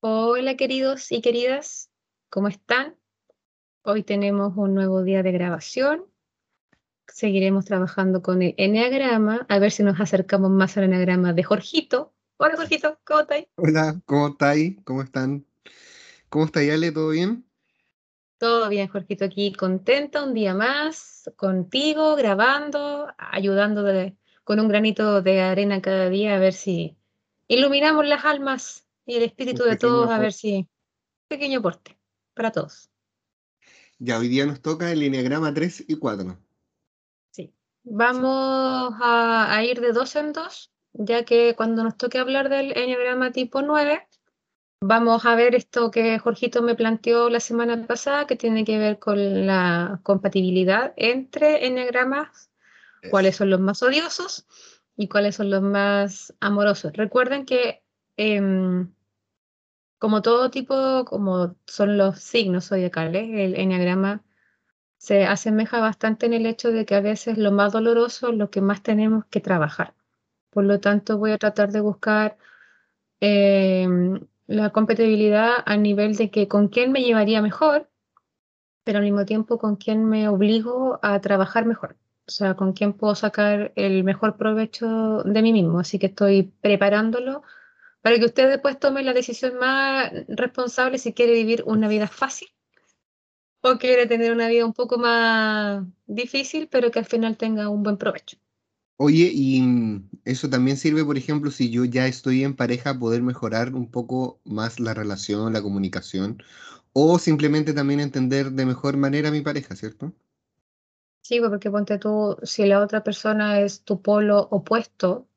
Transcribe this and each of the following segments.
Hola queridos y queridas, ¿cómo están? Hoy tenemos un nuevo día de grabación. Seguiremos trabajando con el enneagrama, a ver si nos acercamos más al enneagrama de Jorgito. Hola Jorgito, ¿cómo estáis? Hola, ¿cómo estáis? ¿Cómo están? ¿Cómo está Ale? ¿Todo bien? Todo bien, Jorgito, aquí contenta un día más contigo, grabando, ayudando con un granito de arena cada día a ver si iluminamos las almas y el espíritu de todos, a ver si... Pequeño aporte para todos. Ya, hoy día nos toca el lineagrama 3 y 4. Sí. Vamos a, a ir de dos en dos, ya que cuando nos toque hablar del enneagrama tipo 9, Vamos a ver esto que Jorgito me planteó la semana pasada, que tiene que ver con la compatibilidad entre enneagramas, cuáles son los más odiosos y cuáles son los más amorosos. Recuerden que em, como todo tipo, como son los signos zodiacales, el enneagrama se asemeja bastante en el hecho de que a veces lo más doloroso es lo que más tenemos que trabajar. Por lo tanto, voy a tratar de buscar em, la compatibilidad a nivel de que con quién me llevaría mejor, pero al mismo tiempo con quién me obligo a trabajar mejor. O sea, con quién puedo sacar el mejor provecho de mí mismo. Así que estoy preparándolo para que usted después tome la decisión más responsable si quiere vivir una vida fácil o quiere tener una vida un poco más difícil, pero que al final tenga un buen provecho. Oye, y mm, eso también sirve, por ejemplo, si yo ya estoy en pareja, poder mejorar un poco más la relación, la comunicación, o simplemente también entender de mejor manera a mi pareja, ¿cierto? Sí, pues, porque ponte tú, si la otra persona es tu polo opuesto,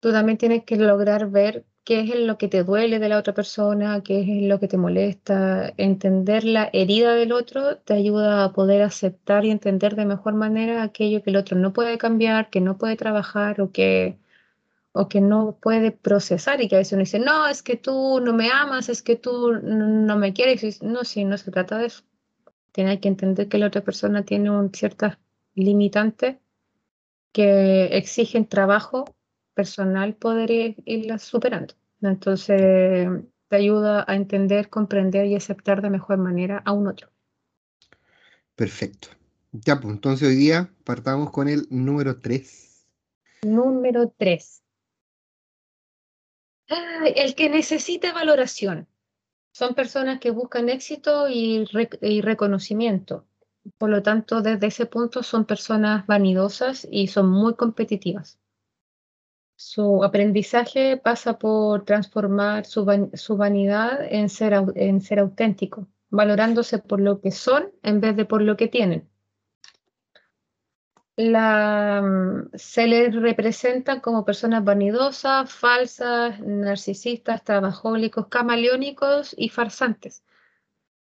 tú también tienes que lograr ver qué es lo que te duele de la otra persona, qué es lo que te molesta. Entender la herida del otro te ayuda a poder aceptar y entender de mejor manera aquello que el otro no puede cambiar, que no puede trabajar o que, o que no puede procesar y que a veces uno dice, no, es que tú no me amas, es que tú no me quieres. No, sí, no se trata de eso. Tiene que entender que la otra persona tiene un, ciertas limitantes que exigen trabajo personal poder irla superando. Entonces, te ayuda a entender, comprender y aceptar de mejor manera a un otro. Perfecto. Ya, pues entonces hoy día partamos con el número 3. Número 3. El que necesita valoración. Son personas que buscan éxito y, y reconocimiento. Por lo tanto, desde ese punto son personas vanidosas y son muy competitivas. Su aprendizaje pasa por transformar su, vanidad en ser, en ser auténtico, valorándose por lo que son en vez de por lo que tienen. Mm, se les representa como personas vanidosas, falsas, narcisistas, trabajólicos, camaleónicos y farsantes,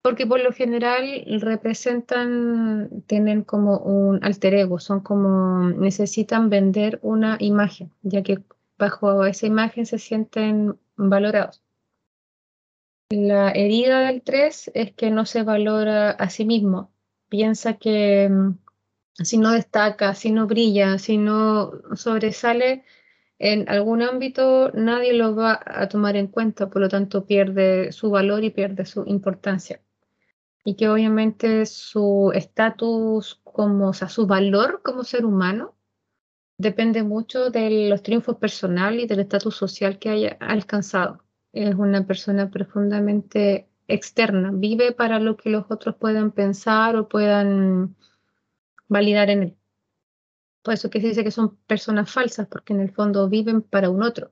porque por lo general representan, tienen como un alter ego, son como, necesitan vender una imagen, ya que bajo esa imagen se sienten valorados. La herida del 3 es que no se valora a sí mismo, piensa que mm, si no destaca, si no brilla, si no sobresale en algún ámbito, nadie lo va a tomar en cuenta, por lo tanto pierde su valor y pierde su importancia y que obviamente su estatus como, o sea, su valor como ser humano depende mucho de los triunfos personales y del estatus social que haya alcanzado. Es una persona profundamente externa, vive para lo que los otros puedan pensar o puedan validar en él. Por eso que se dice que son personas falsas, porque en el fondo viven para un otro.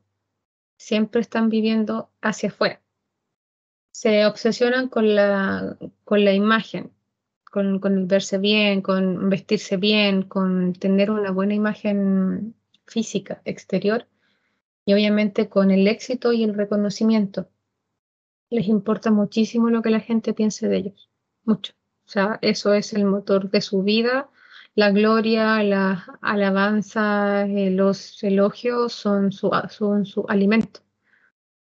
Siempre están viviendo hacia afuera se obsesionan con la, con la imagen, con, verse bien, con vestirse bien, con tener una buena imagen física exterior y obviamente con el éxito y el reconocimiento. Les importa muchísimo lo que la gente piense de ellos, mucho. O sea, eso es el motor de su vida. La gloria, la alabanza, eh, los elogios son su, son su alimento.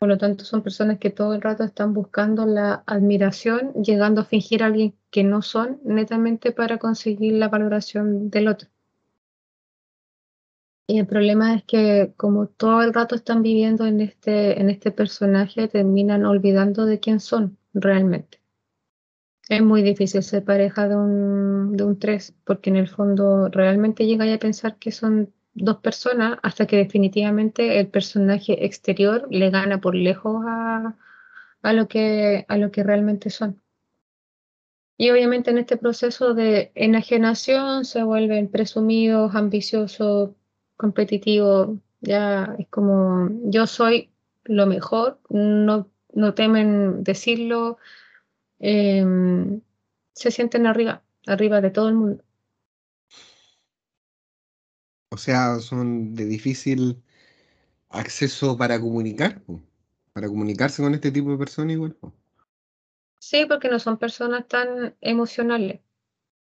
Por lo tanto, son personas que todo el rato están buscando la admiración, llegando a fingir a alguien que no son, netamente para conseguir la valoración del otro. Y el problema es que como todo el rato están viviendo en este, en este personaje, terminan olvidando de quién son realmente. Es muy difícil ser pareja de un, de un tres, porque en el fondo realmente llegáis a pensar que son dos personas hasta que definitivamente el personaje exterior le gana por lejos a, a, lo, que, a lo que realmente son. Y obviamente en este proceso de enajenación se vuelven presumidos, ambiciosos, competitivos, ya es como yo soy lo mejor, no, no temen decirlo, em, se sienten arriba, arriba de todo el mundo. O sea, son de difícil acceso para comunicar, para comunicarse con este tipo de personas igual. Sí, porque no son personas tan emocionales.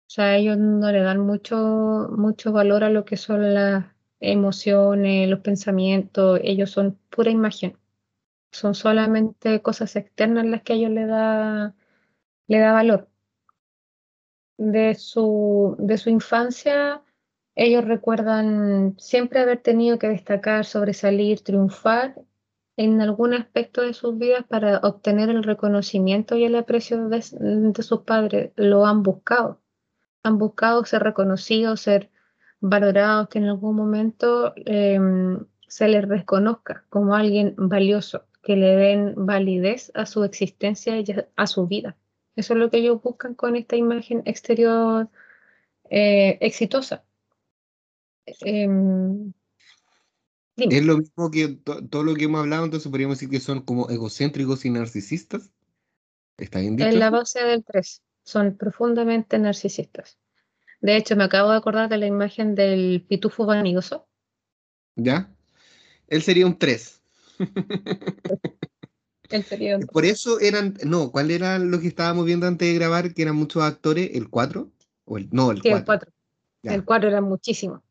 O sea, ellos no le dan mucho, mucho valor a lo que son las emociones, los pensamientos. Ellos son pura imagen. Son solamente cosas externas las que a ellos le da, le da valor. De su, de su infancia ellos recuerdan siempre haber tenido que destacar, sobresalir, triunfar en algún aspecto de sus vidas para obtener el reconocimiento y el aprecio de, sus padres. Lo han buscado. Han buscado ser reconocidos, ser valorados, que en algún momento em, se les reconozca como alguien valioso, que le den validez a su existencia y a su vida. Eso es lo que ellos buscan con esta imagen exterior eh, exitosa. Em, es lo mismo que todo lo que hemos hablado, entonces podríamos decir que son como egocéntricos y narcisistas. ¿Está bien En la base del 3, son profundamente narcisistas. De hecho, me acabo de acordar de la imagen del pitufo vanidoso. ¿Ya? Él sería un 3. Él sería Por eso eran, no, ¿cuál era lo que estábamos viendo antes de grabar? Que eran muchos actores, el 4. O el, no, el 4. el 4. El 4 era muchísimo.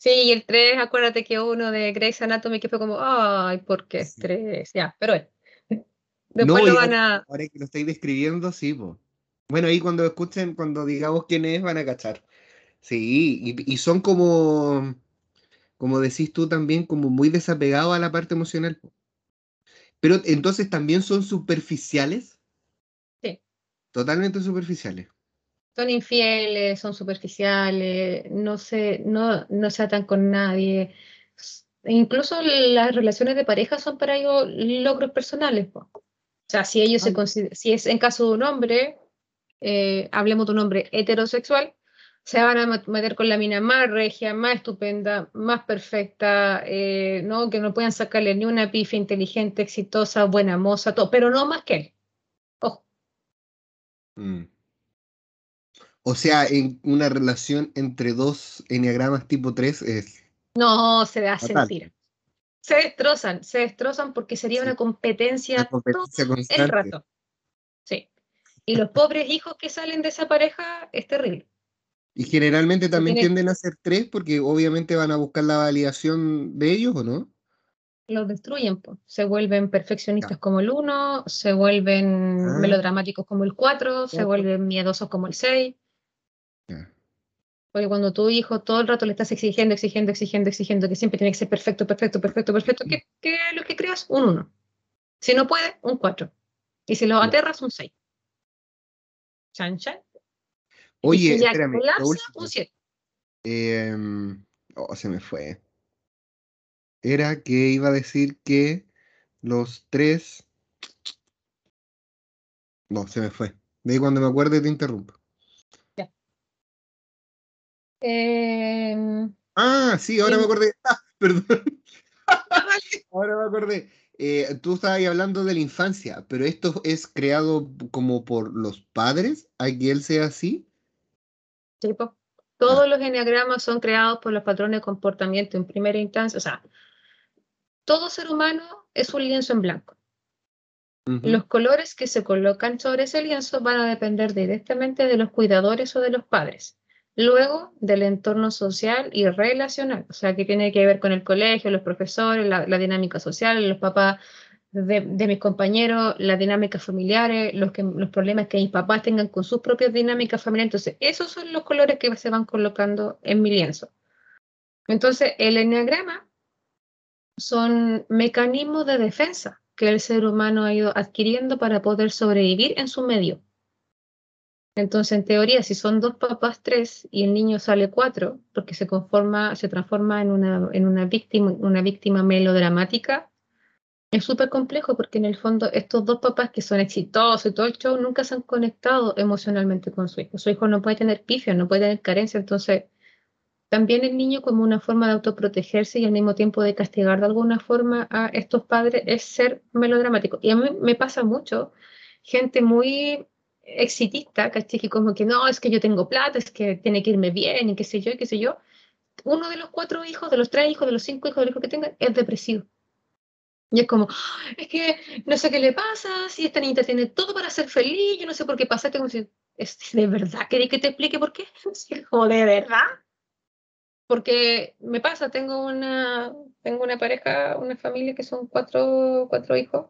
Sí, y el 3, acuérdate que uno de Grey's Anatomy que fue como, ay, ¿por qué 3? Ya, pero bueno. Después lo van a. Ahora que lo estáis describiendo, sí, pues. Bueno, ahí cuando escuchen, cuando digamos quién es, van a cachar. Sí, y, y son como, como decís tú también, como muy desapegados a la parte emocional. Pero entonces también son superficiales. Sí. Totalmente superficiales son infieles, son superficiales, no se, no, no se atan con nadie. Incluso las relaciones de pareja son para ellos logros personales. O sea, si ellos se si es en caso de un hombre, eh, hablemos de un hombre heterosexual, se van a meter con la mina más regia, más estupenda, más perfecta, eh, ¿no? que no puedan sacarle ni una pifia inteligente, exitosa, buena moza, todo, pero no más que él. Ojo. Mm. O sea, en una relación entre dos enneagramas tipo 3 es. No, se da sentir. Se destrozan, se destrozan porque sería una competencia, todo el rato. Sí. Y los pobres hijos que salen de esa pareja es terrible. Y generalmente también tienden a ser tres porque obviamente van a buscar la validación de ellos, ¿o no? Los destruyen, pues. se vuelven perfeccionistas como el 1, se vuelven ah. melodramáticos como el 4, se vuelven miedosos como el 6. Porque cuando tu hijo todo el rato le estás exigiendo, exigiendo, exigiendo, exigiendo, que siempre tiene que ser perfecto, perfecto, perfecto, perfecto, ¿qué, qué es lo que creas? Un 1. Si no puede, un 4. Y si lo aterras, un 6. Chan, chan. Oye, espérame. un 7. Em, oh, se me fue. Era que iba a decir que los tres. No, se me fue. De ahí cuando me acuerde te interrumpo. Em, ah, sí, ahora me acordé. Ah, perdón. ahora me acordé. Eh, tú estabas hablando de la infancia, pero esto es creado como por los padres, a que él sea así. Sí, todos ah. los enneagramas son creados por los patrones de comportamiento en primera instancia. O sea, todo ser humano es un lienzo en blanco. Los colores que se colocan sobre ese lienzo van a depender directamente de los cuidadores o de los padres. Luego del entorno social y relacional, o sea, que tiene que ver con el colegio, los profesores, la, dinámica social, los papás de, mis compañeros, las dinámicas familiares, los, que, los problemas que mis papás tengan con sus propias dinámicas familiares. Entonces, esos son los colores que se van colocando en mi lienzo. Entonces, el enneagrama son mecanismos de defensa que el ser humano ha ido adquiriendo para poder sobrevivir en su medio. Entonces, en teoría, si son dos papás, tres, y el niño sale cuatro, porque se conforma, se transforma en una, en una víctima, una víctima melodramática, es súper complejo porque en el fondo estos dos papás que son exitosos y todo el show nunca se han conectado emocionalmente con su hijo. Su hijo no puede tener pifia, no puede tener carencia, entonces también el niño como una forma de autoprotegerse y al mismo tiempo de castigar de alguna forma a estos padres es ser melodramático. Y a mí me pasa mucho, gente muy exitista, ¿cachai? Que como que no, es que yo tengo plata, es que tiene que irme bien y qué sé yo y qué sé yo. Uno de los cuatro hijos, de los tres hijos, de los cinco hijos, de los hijos que tengan, es depresivo. Y es como, es que no sé qué le pasa, si esta niñita tiene todo para ser feliz, yo no sé por qué pasa, como si, ¿es de verdad queréis que te explique por qué? como, ¿de verdad? porque me pasa, tengo una, tengo una pareja, una familia que son cuatro, cuatro hijos.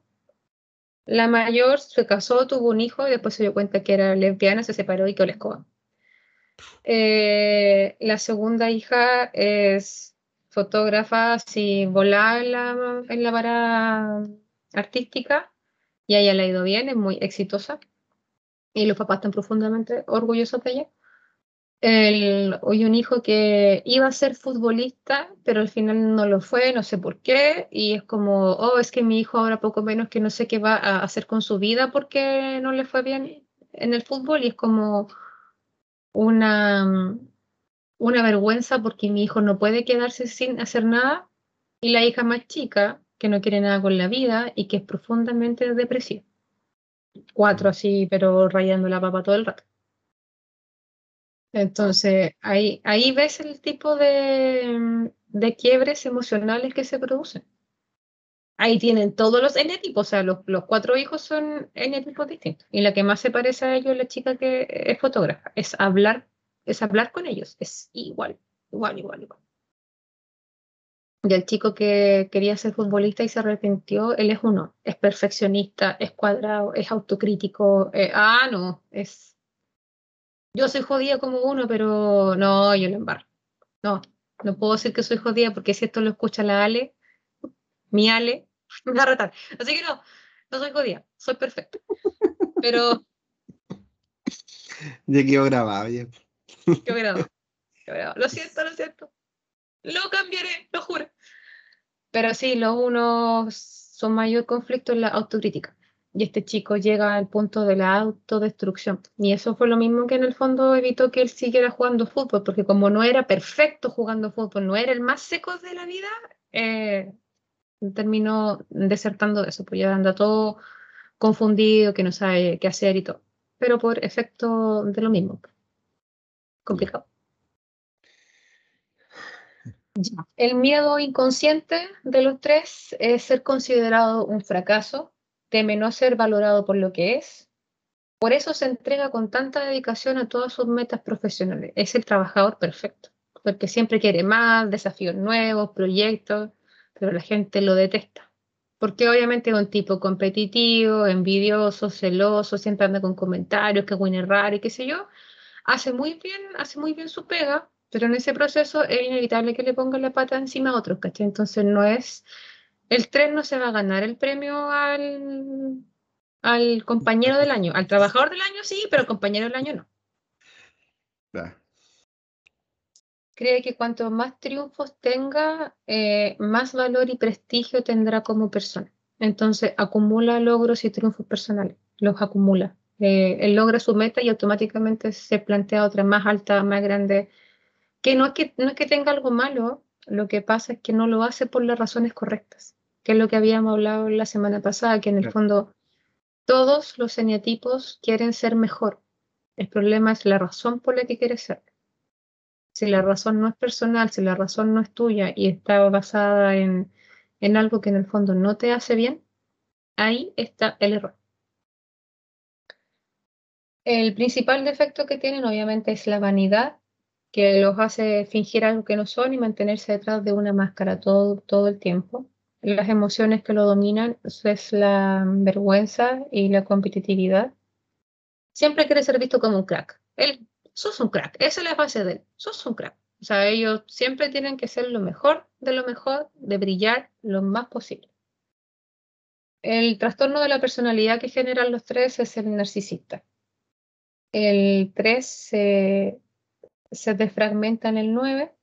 La mayor se casó, tuvo un hijo y después se dio cuenta que era lesbiana, se separó y quedó la escoba. Eh, la segunda hija es fotógrafa, así volada en la, la vara artística y ella le ha ido bien, es muy exitosa y los papás están profundamente orgullosos de ella hoy un hijo que iba a ser futbolista, pero al final no lo fue, no sé por qué, y es como, oh, es que mi hijo ahora poco menos que no sé qué va a hacer con su vida porque no le fue bien en el fútbol, y es como una, una vergüenza porque mi hijo no puede quedarse sin hacer nada, y la hija más chica, que no quiere nada con la vida y que es profundamente depresiva. Cuatro así, pero rayando la papa todo el rato. Entonces, ahí, ahí ves el tipo de, de quiebres emocionales que se producen. Ahí tienen todos los N tipos, o sea, los, los, cuatro hijos son N tipos distintos. Y la que más se parece a ellos, la chica que es fotógrafa, es hablar, es hablar con ellos, es igual, igual, igual, igual. Y el chico que quería ser futbolista y se arrepintió, él es uno, es perfeccionista, es cuadrado, es autocrítico, eh, ah, no, es yo soy jodida como uno, pero no, yo lo embarro. No, no puedo decir que soy jodida porque si esto lo escucha la Ale, mi Ale, me va a retar. Así que no, no soy jodida, soy perfecta. Pero. Ya quedó grabado, ya. Quedó grabado. Lo siento, lo siento. Lo cambiaré, lo juro. Pero sí, los unos son mayor conflicto en la autocrítica y este chico llega al punto de la autodestrucción. Y eso fue lo mismo que en el fondo evitó que él siguiera jugando fútbol, porque como no era perfecto jugando fútbol, no era el más seco de la vida, eh, terminó desertando de eso, pues ya anda todo confundido, que no sabe qué hacer y todo. Pero por efecto de lo mismo. Complicado. El miedo inconsciente de los tres es ser considerado un fracaso teme no ser valorado por lo que es. Por eso se entrega con tanta dedicación a todas sus metas profesionales. Es el trabajador perfecto, porque siempre quiere más, desafíos nuevos, proyectos, pero la gente lo detesta. Porque obviamente es un tipo competitivo, envidioso, celoso, siempre anda con comentarios, que es raro y qué sé yo. Hace muy bien, hace muy bien su pega, pero en ese proceso es inevitable que le ponga la pata encima a otros, ¿cachai? Entonces no es el tren no se va a ganar el premio al, al compañero del año. Al trabajador del año sí, pero al compañero del año no. Cree que cuanto más triunfos tenga, eh, más valor y prestigio tendrá como persona. Entonces acumula logros y triunfos personales, los acumula. Eh, él logra su meta y automáticamente se plantea otra más alta, más grande, que no es que, no es que tenga algo malo, lo que pasa es que no lo hace por las razones correctas que es lo que habíamos hablado la semana pasada, que en el fondo todos los eneatipos quieren ser mejor. El problema es la razón por la que quieres ser. Si la razón no es personal, si la razón no es tuya y está basada en, en algo que en el fondo no te hace bien, ahí está el error. El principal defecto que tienen obviamente es la vanidad, que los hace fingir algo que no son y mantenerse detrás de una máscara todo, todo el tiempo las emociones que lo dominan es la vergüenza y la competitividad. Siempre quiere ser visto como un crack. Él, sos un crack, esa es la base de él, sos un crack. O sea, ellos siempre tienen que ser lo mejor de lo mejor, de brillar lo más posible. El trastorno de la personalidad que generan los tres es el narcisista. El 3 se, se desfragmenta en el 9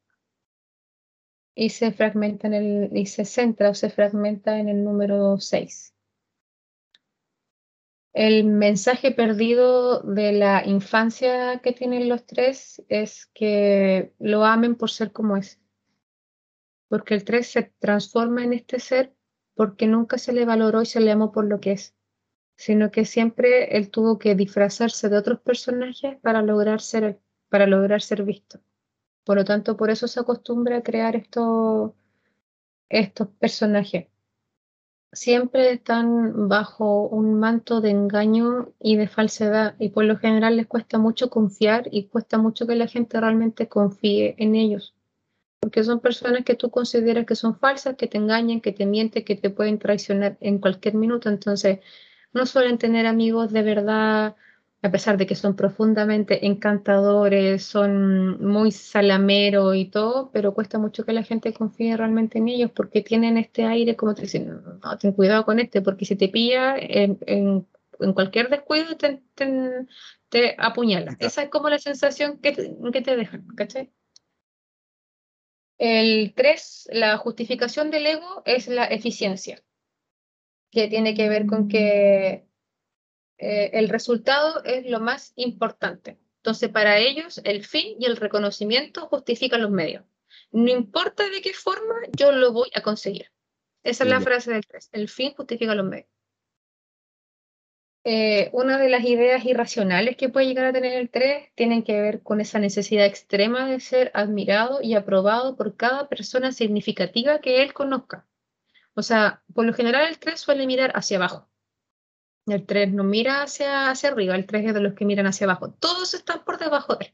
y se fragmenta en el y se centra o se fragmenta en el número 6. El mensaje perdido de la infancia que tienen los tres es que lo amen por ser como es. Porque el 3 se transforma en este ser porque nunca se le valoró y se le amó por lo que es, sino que siempre él tuvo que disfrazarse de otros personajes para lograr ser, para lograr ser visto. Por lo tanto, por eso se acostumbra a crear estos, estos personajes. Siempre están bajo un manto de engaño y de falsedad y por lo general les cuesta mucho confiar y cuesta mucho que la gente realmente confíe en ellos. Porque son personas que tú consideras que son falsas, que te engañan, que te mienten, que te pueden traicionar en cualquier minuto. Entonces, no suelen tener amigos de verdad a pesar de que son profundamente encantadores, son muy salameros y todo, pero cuesta mucho que la gente confíe realmente en ellos porque tienen este aire como te dicen, no, ten cuidado con este, porque si te pilla en, cualquier descuido te, te, apuñala. Esa es como la sensación que, que te dejan, ¿cachai? El 3, la justificación del ego es la eficiencia, que tiene que ver con que eh, el resultado es lo más importante. Entonces, para ellos, el fin y el reconocimiento justifican los medios. No importa de qué forma, yo lo voy a conseguir. Esa es la frase del 3. El fin justifica los medios. Eh, una de las ideas irracionales que puede llegar a tener el 3 tienen que ver con esa necesidad extrema de ser admirado y aprobado por cada persona significativa que él conozca. O sea, por lo general el 3 suele mirar hacia abajo. El 3 no mira hacia, hacia arriba, el 3 es de los que miran hacia abajo. Todos están por debajo de él.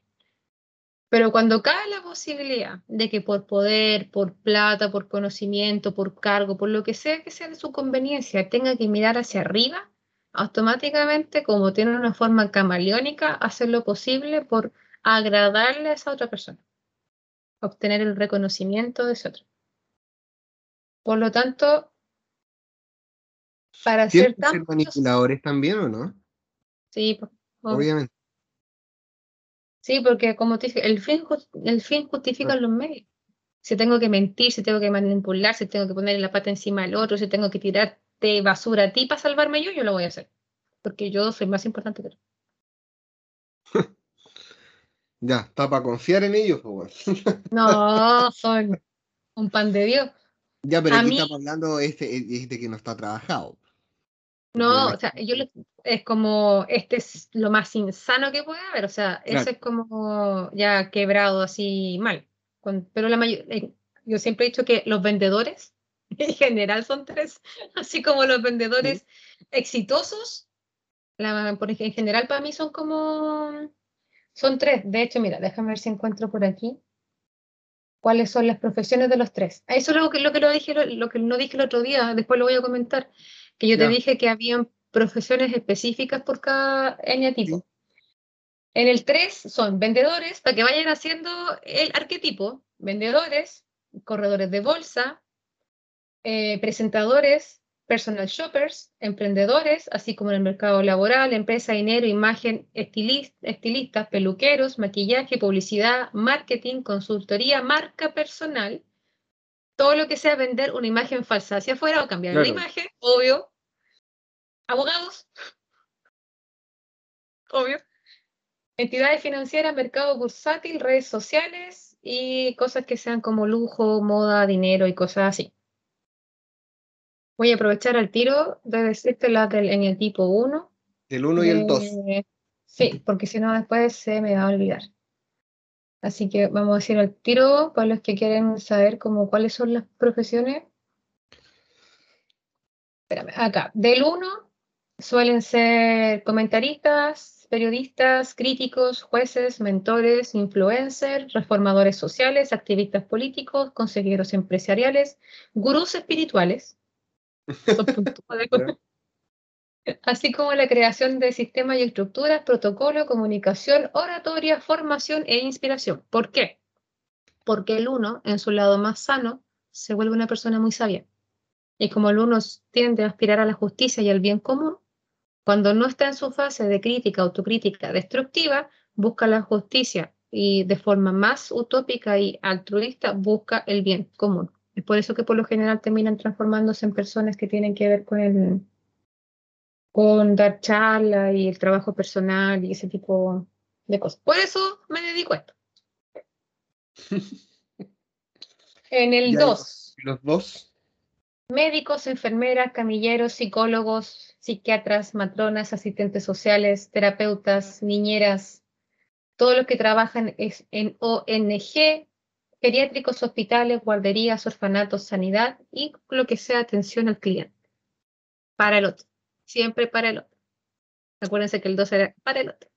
Pero cuando cae la posibilidad de que por poder, por plata, por conocimiento, por cargo, por lo que sea que sea de su conveniencia, tenga que mirar hacia arriba, automáticamente, como tiene una forma camaleónica, hacer lo posible por agradarle a esa otra persona, obtener el reconocimiento de ese otro. Por lo tanto, para ser tan manipuladores también o no? Sí, obviamente. Sí, porque como te dije, el fin, el fin justifica los medios. Si tengo que mentir, si tengo que manipular, si tengo que poner la pata encima del otro, si tengo que tirarte basura a ti para salvarme yo, yo lo voy a hacer. Porque yo soy más importante que tú. ya, está para confiar en ellos, No, son un pan de Dios. Ya, pero aquí estamos hablando este, este que no está trabajado. No, o sea, yo es como, este es lo más insano que puede haber, o sea, eso es como ya quebrado así mal. pero la mayor, eh, yo siempre he dicho que los vendedores en general son tres, así como los vendedores exitosos, la, por, en general para mí son como, son tres. De hecho, mira, déjame ver si encuentro por aquí cuáles son las profesiones de los tres. Eso es lo que, lo que, lo dije, lo que no dije el otro día, después lo voy a comentar que yo te dije que habían profesiones específicas por cada eneatipo. En el 3 son vendedores, para que vayan haciendo el arquetipo, vendedores, corredores de bolsa, eh, presentadores, personal shoppers, emprendedores, así como en el mercado laboral, empresa, dinero, imagen, estilistas, peluqueros, maquillaje, publicidad, marketing, consultoría, marca personal, todo lo que sea vender una imagen falsa hacia afuera o cambiar la imagen, obvio. Abogados, obvio. Entidades financieras, mercado bursátil, redes sociales y cosas que sean como lujo, moda, dinero y cosas así. Voy a aprovechar al tiro de decirte las del, en el tipo 1. El 1 y el 2. Sí, porque si no después se me va a olvidar. Así que vamos a decir al tiro para los que quieren saber como cuáles son las profesiones. Espérame, acá. Del 1 suelen ser comentaristas, periodistas, críticos, jueces, mentores, influencers, reformadores sociales, activistas políticos, consejeros empresariales, gurús espirituales, así como la creación de sistemas y estructuras, protocolo, comunicación, oratoria, formación e inspiración. ¿Por qué? Porque el uno, en su lado más sano, se vuelve una persona muy sabia. Y como el uno tiende a aspirar a la justicia y al bien común, cuando no está en su fase de crítica, autocrítica destructiva, busca la justicia y de forma más utópica y altruista busca el bien común. Es por eso que por lo general terminan transformándose en personas que tienen que ver con el con dar charla y el trabajo personal y ese tipo de cosas. Por eso me dedico a esto. en el 2. Los dos médicos, enfermeras, camilleros, psicólogos, psiquiatras, matronas, asistentes sociales, terapeutas, niñeras, todos los que trabajan en ONG, pediátricos, hospitales, guarderías, orfanatos, sanidad y lo que sea atención al cliente. Para el otro. Siempre para el otro. Acuérdense que el 2 era para el otro.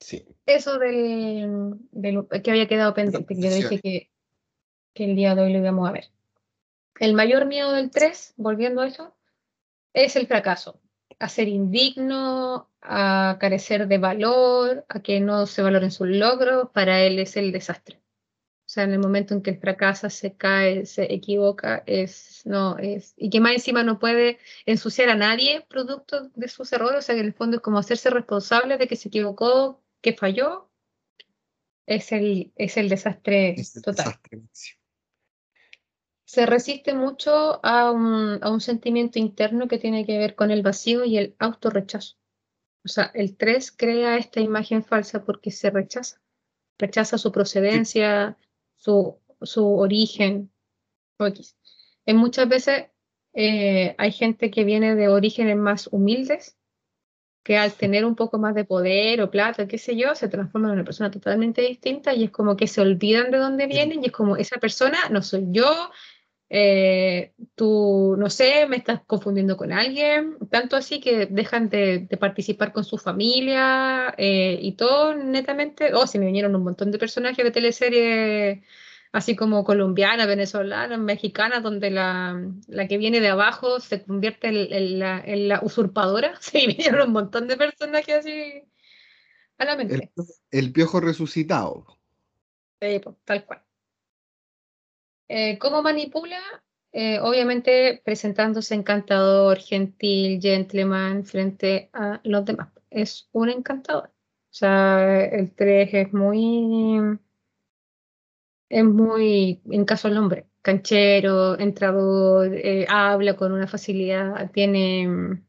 Sí. Eso del, que había quedado pendiente, que yo dije que, que el día de hoy lo íbamos a ver. El mayor miedo del 3, volviendo a eso, es el fracaso. A ser indigno, a carecer de valor, a que no se valoren sus logros, para él es el desastre. O sea, en el momento en que él fracasa, se cae, se equivoca, es, no, es, y que más encima no puede ensuciar a nadie producto de sus errores, o sea, que en el fondo es como hacerse responsable de que se equivocó, que falló, es el, es el desastre total se resiste mucho a un, sentimiento interno que tiene que ver con el vacío y el autorrechazo. O sea, el 3 crea esta imagen falsa porque se rechaza. Rechaza su procedencia, su, origen. En muchas veces eh, hay gente que viene de orígenes más humildes, que al tener un poco más de poder o plata, qué sé yo, se transforman en una persona totalmente distinta y es como que se olvidan de dónde vienen y es como esa persona no soy yo, eh, tú, no sé, me estás confundiendo con alguien, tanto así que dejan de, participar con su familia eh, y todo netamente, oh, se me vinieron un montón de personajes de teleseries así como colombianas, venezolanas, mexicanas, donde la, la, que viene de abajo se convierte en, la, en la, usurpadora, sí, vinieron un montón de personajes así a la mente. El, piojo resucitado. Sí, tal cual. Eh, ¿Cómo manipula? Eh, obviamente presentándose encantador, gentil, gentleman frente a los demás. Es un encantador. O sea, el 3 es muy, es muy, en caso del hombre, canchero, entrador, eh, habla con una facilidad, tiene,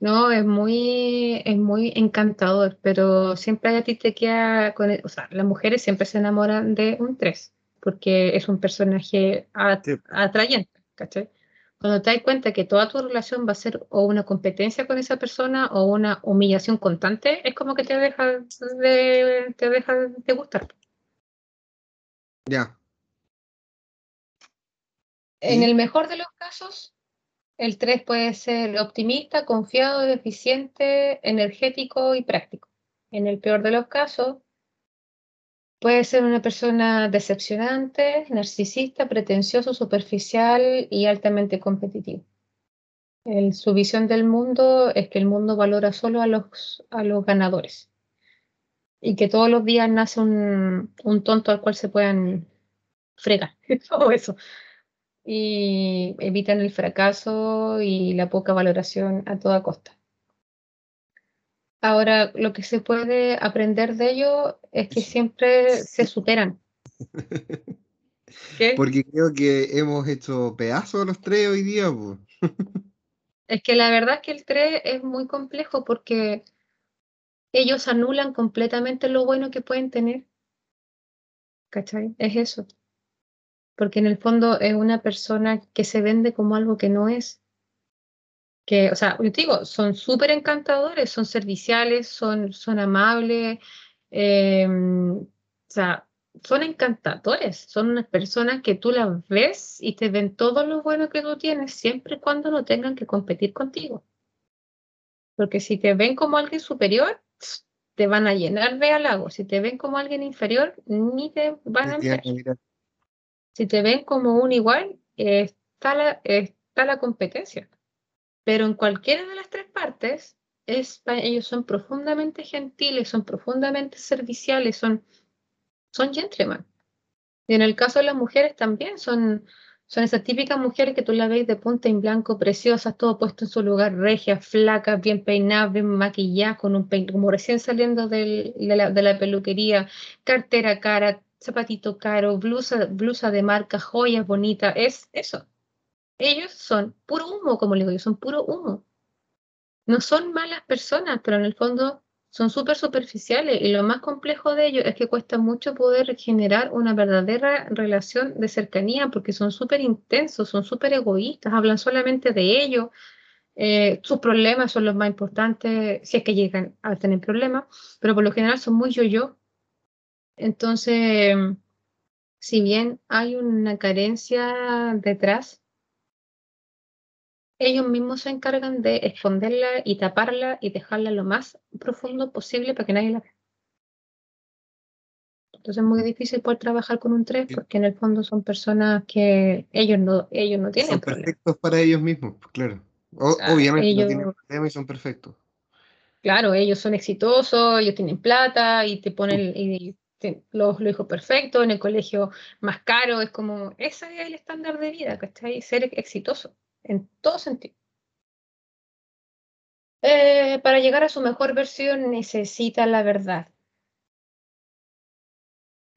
no, es muy, es muy encantador, pero siempre a ti te queda con, o sea, las mujeres siempre se enamoran de un 3 porque es un personaje atrayente, ¿cachai? Cuando te das cuenta que toda tu relación va a ser o una competencia con esa persona o una humillación constante, es como que te deja de, te deja de gustar. Ya. En el mejor de los casos, el 3 puede ser optimista, confiado, eficiente, energético y práctico. En el peor de los casos, Puede ser una persona decepcionante, narcisista, pretencioso, superficial y altamente competitivo. su visión del mundo es que el mundo valora solo a los, ganadores y que todos los días nace un, tonto al cual se puedan fregar, todo eso. Y evitan el fracaso y la poca valoración a toda costa. Ahora, lo que se puede aprender de ello es que siempre se superan. Porque creo que hemos hecho pedazos los tres hoy día. es que la verdad es que el 3 es muy complejo porque ellos anulan completamente lo bueno que pueden tener. ¿Cachai? Es eso. Porque en el fondo es una persona que se vende como algo que no es que, o sea, yo te digo, son súper encantadores, son serviciales, son, son amables, em, o sea, son encantadores, son unas personas que tú las ves y te ven todo lo bueno que tú tienes, siempre y cuando no tengan que competir contigo. Porque si te ven como alguien superior, te van a llenar de halagos. Si te ven como alguien inferior, ni te van a mirar. Si te ven como un igual, está la, está la competencia. Pero en cualquiera de las tres partes, es, ellos son profundamente gentiles, son profundamente serviciales, son, son gentlemen. Y en el caso de las mujeres también son, son esas típicas mujeres que tú la veis de punta en blanco, preciosas, todo puesto en su lugar, regias, flacas, bien peinadas, bien maquilladas, con un pein como recién saliendo de, la, de, la, peluquería, cartera cara, zapatito caro, blusa, blusa de marca, joyas bonitas, es eso. Ellos son puro humo, como les digo, son puro humo. No son malas personas, pero en el fondo son súper superficiales y lo más complejo de ellos es que cuesta mucho poder generar una verdadera relación de cercanía porque son súper intensos, son súper egoístas, hablan solamente de ellos, eh, sus problemas son los más importantes si es que llegan a tener problemas, pero por lo general son muy yo-yo. Entonces, si bien hay una carencia detrás, ellos mismos se encargan de esconderla y taparla y dejarla lo más profundo posible para que nadie la vea. Entonces es muy difícil poder trabajar con un 3 porque en el fondo son personas que ellos no, ellos no tienen. Son perfectos para ellos mismos, pues, claro. obviamente no tienen problemas y son perfectos. Claro, ellos son exitosos, ellos tienen plata y te ponen y los, los, hijos perfectos en el colegio más caro. Es como, ese es el estándar de vida, ¿cachai? Ser exitoso en todo sentido. Eh, para llegar a su mejor versión necesitan la verdad.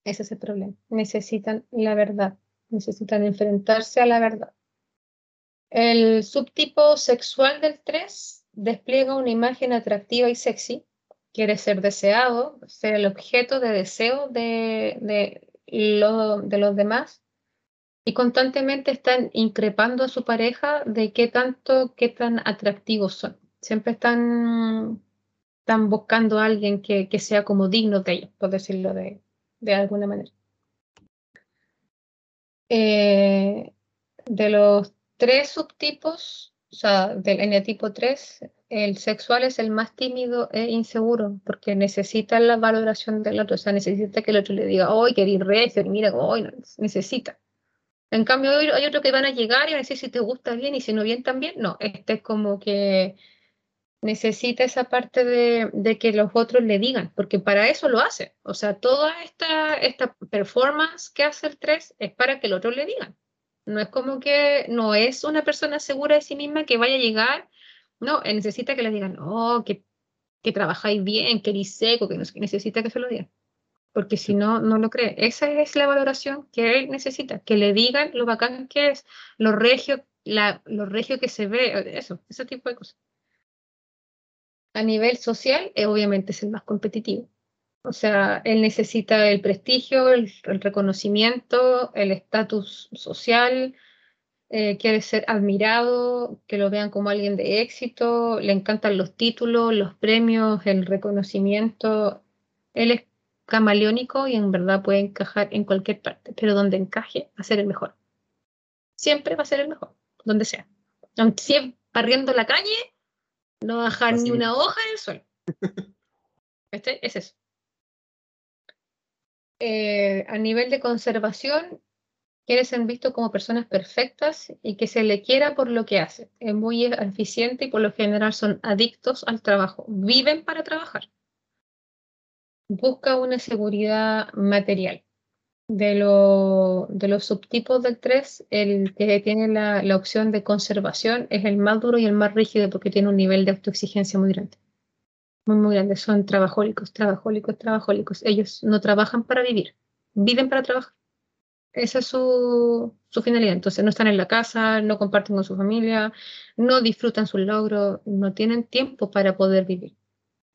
Ese es el problema. Necesitan la verdad. Necesitan enfrentarse a la verdad. El subtipo sexual del 3 despliega una imagen atractiva y sexy. Quiere ser deseado, ser el objeto de deseo de, de, de los demás y constantemente están increpando a su pareja de qué tanto, qué tan atractivos son. Siempre están, están buscando a alguien que, que sea como digno de ellos, por decirlo de, de alguna manera. Eh, de los tres subtipos, o sea, del eneatipo 3, el sexual es el más tímido e inseguro, porque necesita la valoración del otro, o sea, necesita que el otro le diga, hoy querido recio, mira, hoy necesita. En cambio, hay otros que van a llegar y van a decir si te gusta bien y si no bien también. No, este es como que necesita esa parte de, que los otros le digan, porque para eso lo hace. O sea, toda esta, esta performance que hace el 3 es para que el otro le digan. No es como que no es una persona segura de sí misma que vaya a llegar. No, necesita que le digan, oh, que, que trabajáis bien, que eres seco, que necesita que se lo digan porque si no, no lo cree. Esa es la valoración que él necesita, que le digan lo bacán que es, lo regio, la, lo regio que se ve, eso, ese tipo de cosas. A nivel social, eh, obviamente es el más competitivo. O sea, él necesita el prestigio, el, reconocimiento, el estatus social, eh, quiere ser admirado, que lo vean como alguien de éxito, le encantan los títulos, los premios, el reconocimiento. Él es camaleónico y en verdad puede encajar en cualquier parte, pero donde encaje va a ser el mejor. Siempre va a ser el mejor, donde sea. Aunque si barriendo la calle, no va a dejar ni una hoja en el suelo. Este es eso. Eh, a nivel de conservación, quiere ser visto como personas perfectas y que se le quiera por lo que hace. Es muy eficiente y por lo general son adictos al trabajo. Viven para trabajar busca una seguridad material. De, los subtipos del 3, el que tiene la, la, opción de conservación es el más duro y el más rígido porque tiene un nivel de autoexigencia muy grande. Muy, muy grande. Son trabajólicos, trabajólicos, trabajólicos. Ellos no trabajan para vivir, viven para trabajar. Esa es su, su finalidad. Entonces no están en la casa, no comparten con su familia, no disfrutan sus logros, no tienen tiempo para poder vivir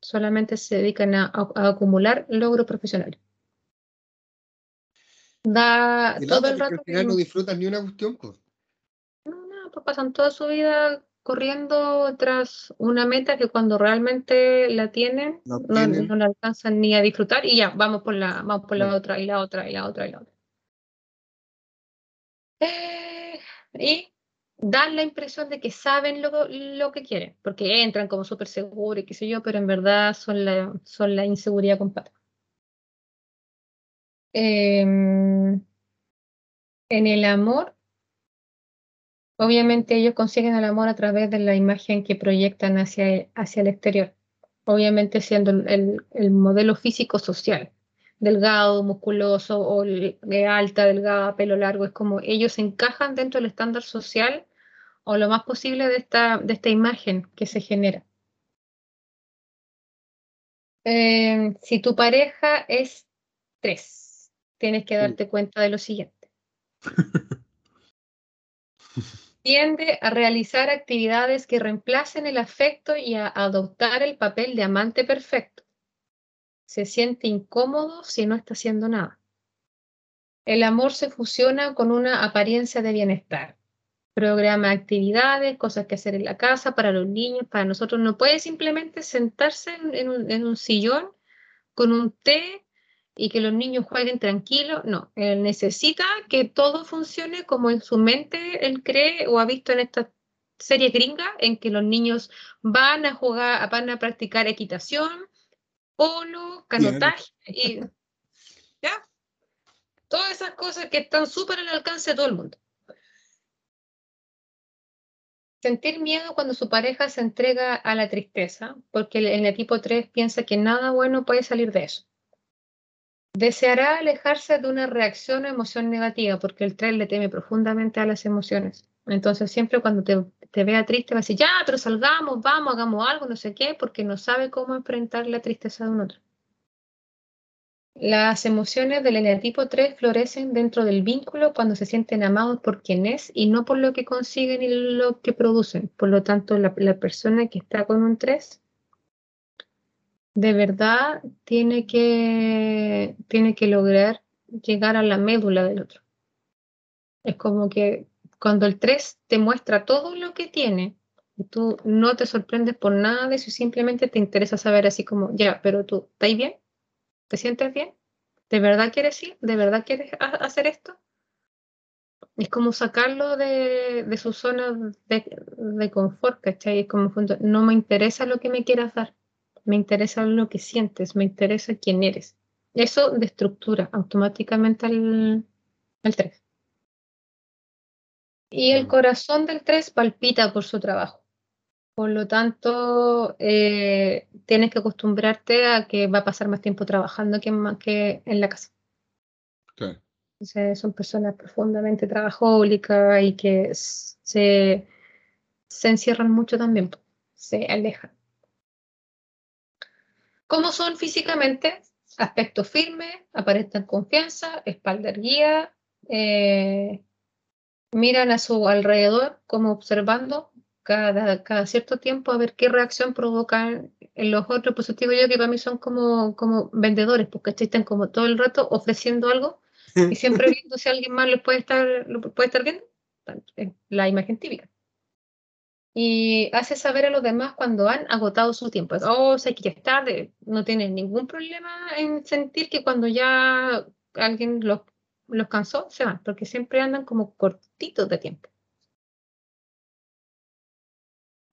solamente se dedican a, acumular logros profesionales. Da todo el rato. Al final no disfrutan ni una cuestión, pues. No, no, pues pasan toda su vida corriendo tras una meta que cuando realmente la tienen no, la alcanzan ni a disfrutar y ya, vamos por la, vamos por la otra y la otra y la otra y la otra. Eh, y dan la impresión de que saben lo, lo que quieren, porque entran como súper seguros y qué sé yo, pero en verdad son la, son la inseguridad compacta. Em, en el amor, obviamente ellos consiguen el amor a través de la imagen que proyectan hacia, hacia el exterior, obviamente siendo el, el modelo físico social delgado, musculoso o de alta, delgada, pelo largo, es como ellos encajan dentro del estándar social o lo más posible de esta, de esta imagen que se genera. Em, si tu pareja es tres, tienes que darte cuenta de lo siguiente. Tiende a realizar actividades que reemplacen el afecto y a adoptar el papel de amante perfecto se siente incómodo si no está haciendo nada. El amor se fusiona con una apariencia de bienestar. Programa actividades, cosas que hacer en la casa, para los niños, para nosotros. No puede simplemente sentarse en, un, sillón con un té y que los niños jueguen tranquilos. No, él necesita que todo funcione como en su mente él cree o ha visto en esta serie gringa en que los niños van a jugar, van a practicar equitación, polo, canotaje y ya. Todas esas cosas que están súper al alcance de todo el mundo. Sentir miedo cuando su pareja se entrega a la tristeza, porque el, el tipo 3 piensa que nada bueno puede salir de eso. Deseará alejarse de una reacción o emoción negativa, porque el 3 le teme profundamente a las emociones. Entonces siempre cuando te, te, vea triste va a decir, ya, pero salgamos, vamos, hagamos algo, no sé qué, porque no sabe cómo enfrentar la tristeza de un otro. Las emociones del eneatipo 3 florecen dentro del vínculo cuando se sienten amados por quien es y no por lo que consiguen y lo que producen. Por lo tanto, la, persona que está con un 3 de verdad tiene que, tiene que lograr llegar a la médula del otro. Es como que cuando el 3 te muestra todo lo que tiene, tú no te sorprendes por nada de eso, simplemente te interesa saber así como, ya, pero tú, ¿estás bien? ¿Te sientes bien? ¿De verdad quieres ir? ¿De verdad quieres hacer esto? Es como sacarlo de, su zona de, confort, ¿cachai? Es como, no me interesa lo que me quieras dar, me interesa lo que sientes, me interesa quién eres. Eso destructura automáticamente al, al 3 y el corazón del 3 palpita por su trabajo. Por lo tanto, eh, tienes que acostumbrarte a que va a pasar más tiempo trabajando que, que en la casa. son personas profundamente trabajólicas y que se, se encierran mucho también, se alejan. ¿Cómo son físicamente? Aspecto firme, aparentan confianza, espalda erguida, eh, miran a su alrededor como observando cada, cada cierto tiempo a ver qué reacción provocan en los otros. Pues digo yo que para mí son como, como vendedores, porque están como todo el rato ofreciendo algo y siempre viendo si alguien más lo puede estar, lo puede estar viendo. La imagen típica. Y hace saber a los demás cuando han agotado su tiempo. Oh, sé que ya es tarde. No tienen ningún problema en sentir que cuando ya alguien los los cansó, se van, porque siempre andan como cortitos de tiempo.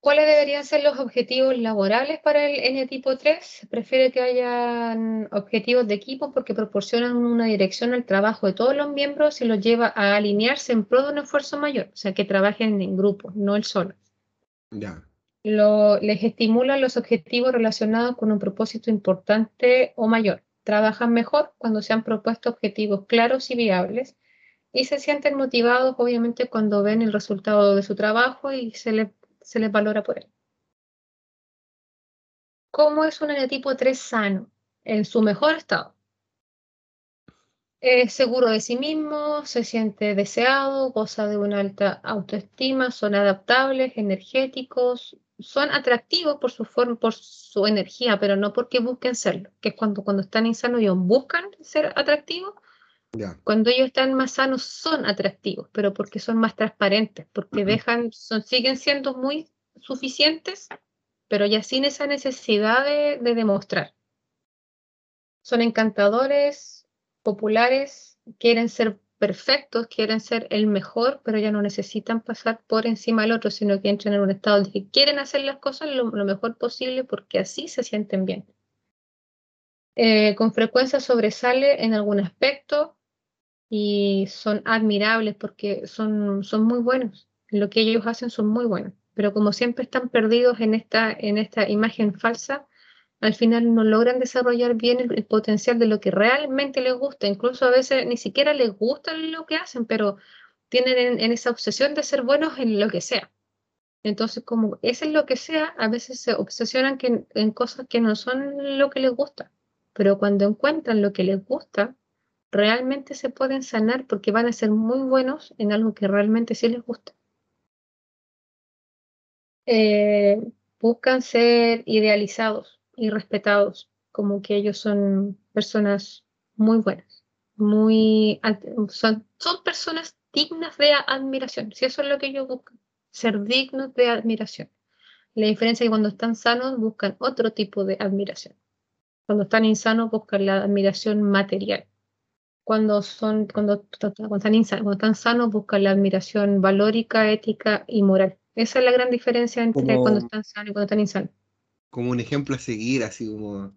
¿Cuáles deberían ser los objetivos laborales para el N tipo 3? Prefiere que hayan objetivos de equipo porque proporcionan una dirección al trabajo de todos los miembros y los lleva a alinearse en pro de un esfuerzo mayor, o sea, que trabajen en grupo, no el solo. Ya. les estimulan los objetivos relacionados con un propósito importante o mayor trabajan mejor cuando se han propuesto objetivos claros y viables y se sienten motivados obviamente cuando ven el resultado de su trabajo y se, le, se les valora por él. ¿Cómo es un eneatipo 3 sano? En su mejor estado. Es seguro de sí mismo, se siente deseado, goza de una alta autoestima, son adaptables, energéticos, son atractivos por su forma, por su energía, pero no porque busquen serlo, que es cuando, cuando están insanos ellos buscan ser atractivos. Cuando ellos están más sanos son atractivos, pero porque son más transparentes, porque dejan, son, siguen siendo muy suficientes, pero ya sin esa necesidad de, de demostrar. Son encantadores, populares, quieren ser perfectos, quieren ser el mejor, pero ya no necesitan pasar por encima del otro, sino que entran en un estado de que quieren hacer las cosas lo, mejor posible porque así se sienten bien. Eh, con frecuencia sobresale en algún aspecto y son admirables porque son, son muy buenos. Lo que ellos hacen son muy buenos, pero como siempre están perdidos en esta, en esta imagen falsa, al final no logran desarrollar bien el, potencial de lo que realmente les gusta. Incluso a veces ni siquiera les gusta lo que hacen, pero tienen en, esa obsesión de ser buenos en lo que sea. Entonces, como es lo que sea, a veces se obsesionan en cosas que no son lo que les gusta. Pero cuando encuentran lo que les gusta, realmente se pueden sanar porque van a ser muy buenos en algo que realmente sí les gusta. Eh, buscan ser idealizados y respetados, como que ellos son personas muy buenas, muy son, son personas dignas de admiración. Si eso es lo que ellos buscan, ser dignos de admiración. La diferencia es que cuando están sanos buscan otro tipo de admiración. Cuando están insanos buscan la admiración material. Cuando son, cuando, cuando están, insanos, cuando están sanos buscan la admiración valórica, ética y moral. Esa es la gran diferencia entre cuando están sanos y cuando están insanos como un ejemplo a seguir, así como...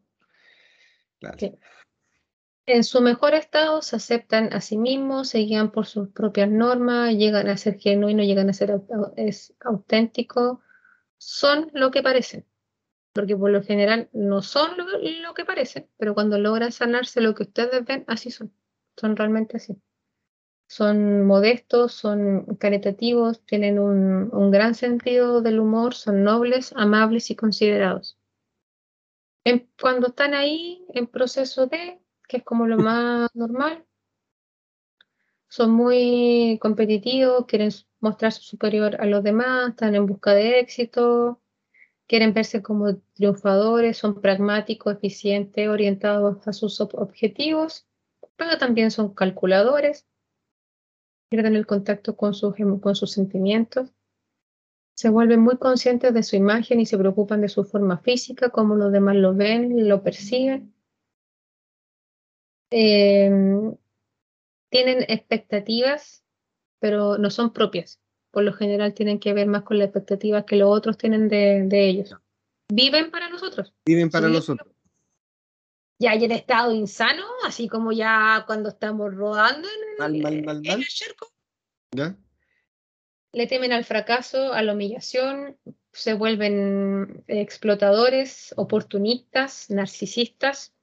En su mejor estado se aceptan a sí mismos, se guían por sus propias normas, llegan a ser genuinos, llegan a ser auténticos, son lo que parecen, porque por lo general no son lo, lo, que parecen, pero cuando logran sanarse lo que ustedes ven, así son, son realmente así. Son modestos, son caritativos, tienen un, gran sentido del humor, son nobles, amables y considerados. cuando están ahí en proceso de, que es como lo más normal, son muy competitivos, quieren mostrarse superior a los demás, están en busca de éxito, quieren verse como triunfadores, son pragmáticos, eficientes, orientados a sus objetivos, pero también son calculadores, pierden el contacto con sus, con sus sentimientos, se vuelven muy conscientes de su imagen y se preocupan de su forma física, cómo los demás lo ven, lo perciben. Em, tienen expectativas, pero no son propias. Por lo general tienen que ver más con las expectativas que los otros tienen de, ellos. Viven para nosotros. Viven para nosotros ya hay el estado insano, así como ya cuando estamos rodando en el, cerco. ¿Ya? Le temen al fracaso, a la humillación, se vuelven explotadores, oportunistas, narcisistas.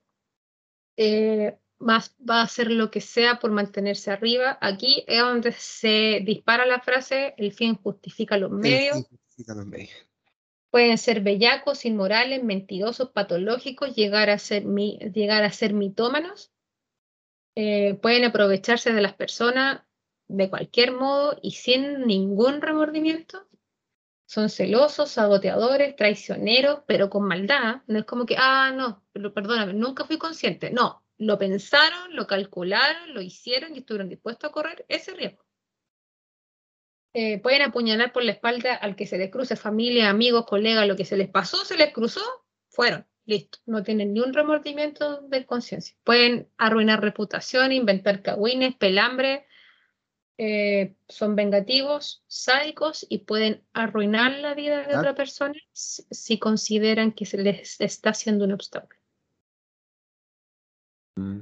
Eh, más va a hacer lo que sea por mantenerse arriba. Aquí es donde se dispara la frase, el fin justifica los medios. El fin justifica los medios. Pueden ser bellacos, inmorales, mentirosos, patológicos, llegar a ser, llegar a ser mitómanos. Eh, pueden aprovecharse de las personas de cualquier modo y sin ningún remordimiento. Son celosos, saboteadores, traicioneros, pero con maldad. No es como que, ah, no, pero perdóname, nunca fui consciente. No, lo pensaron, lo calcularon, lo hicieron y estuvieron dispuestos a correr ese riesgo. Eh, pueden apuñalar por la espalda al que se les cruce, familia, amigos, colegas, lo que se les pasó, se les cruzó, fueron, listo. No tienen ni un remordimiento de conciencia. Pueden arruinar reputación, inventar cagüines, pelambre, eh, son vengativos, sádicos y pueden arruinar la vida de otra persona si consideran que se les está haciendo un obstáculo. Mm.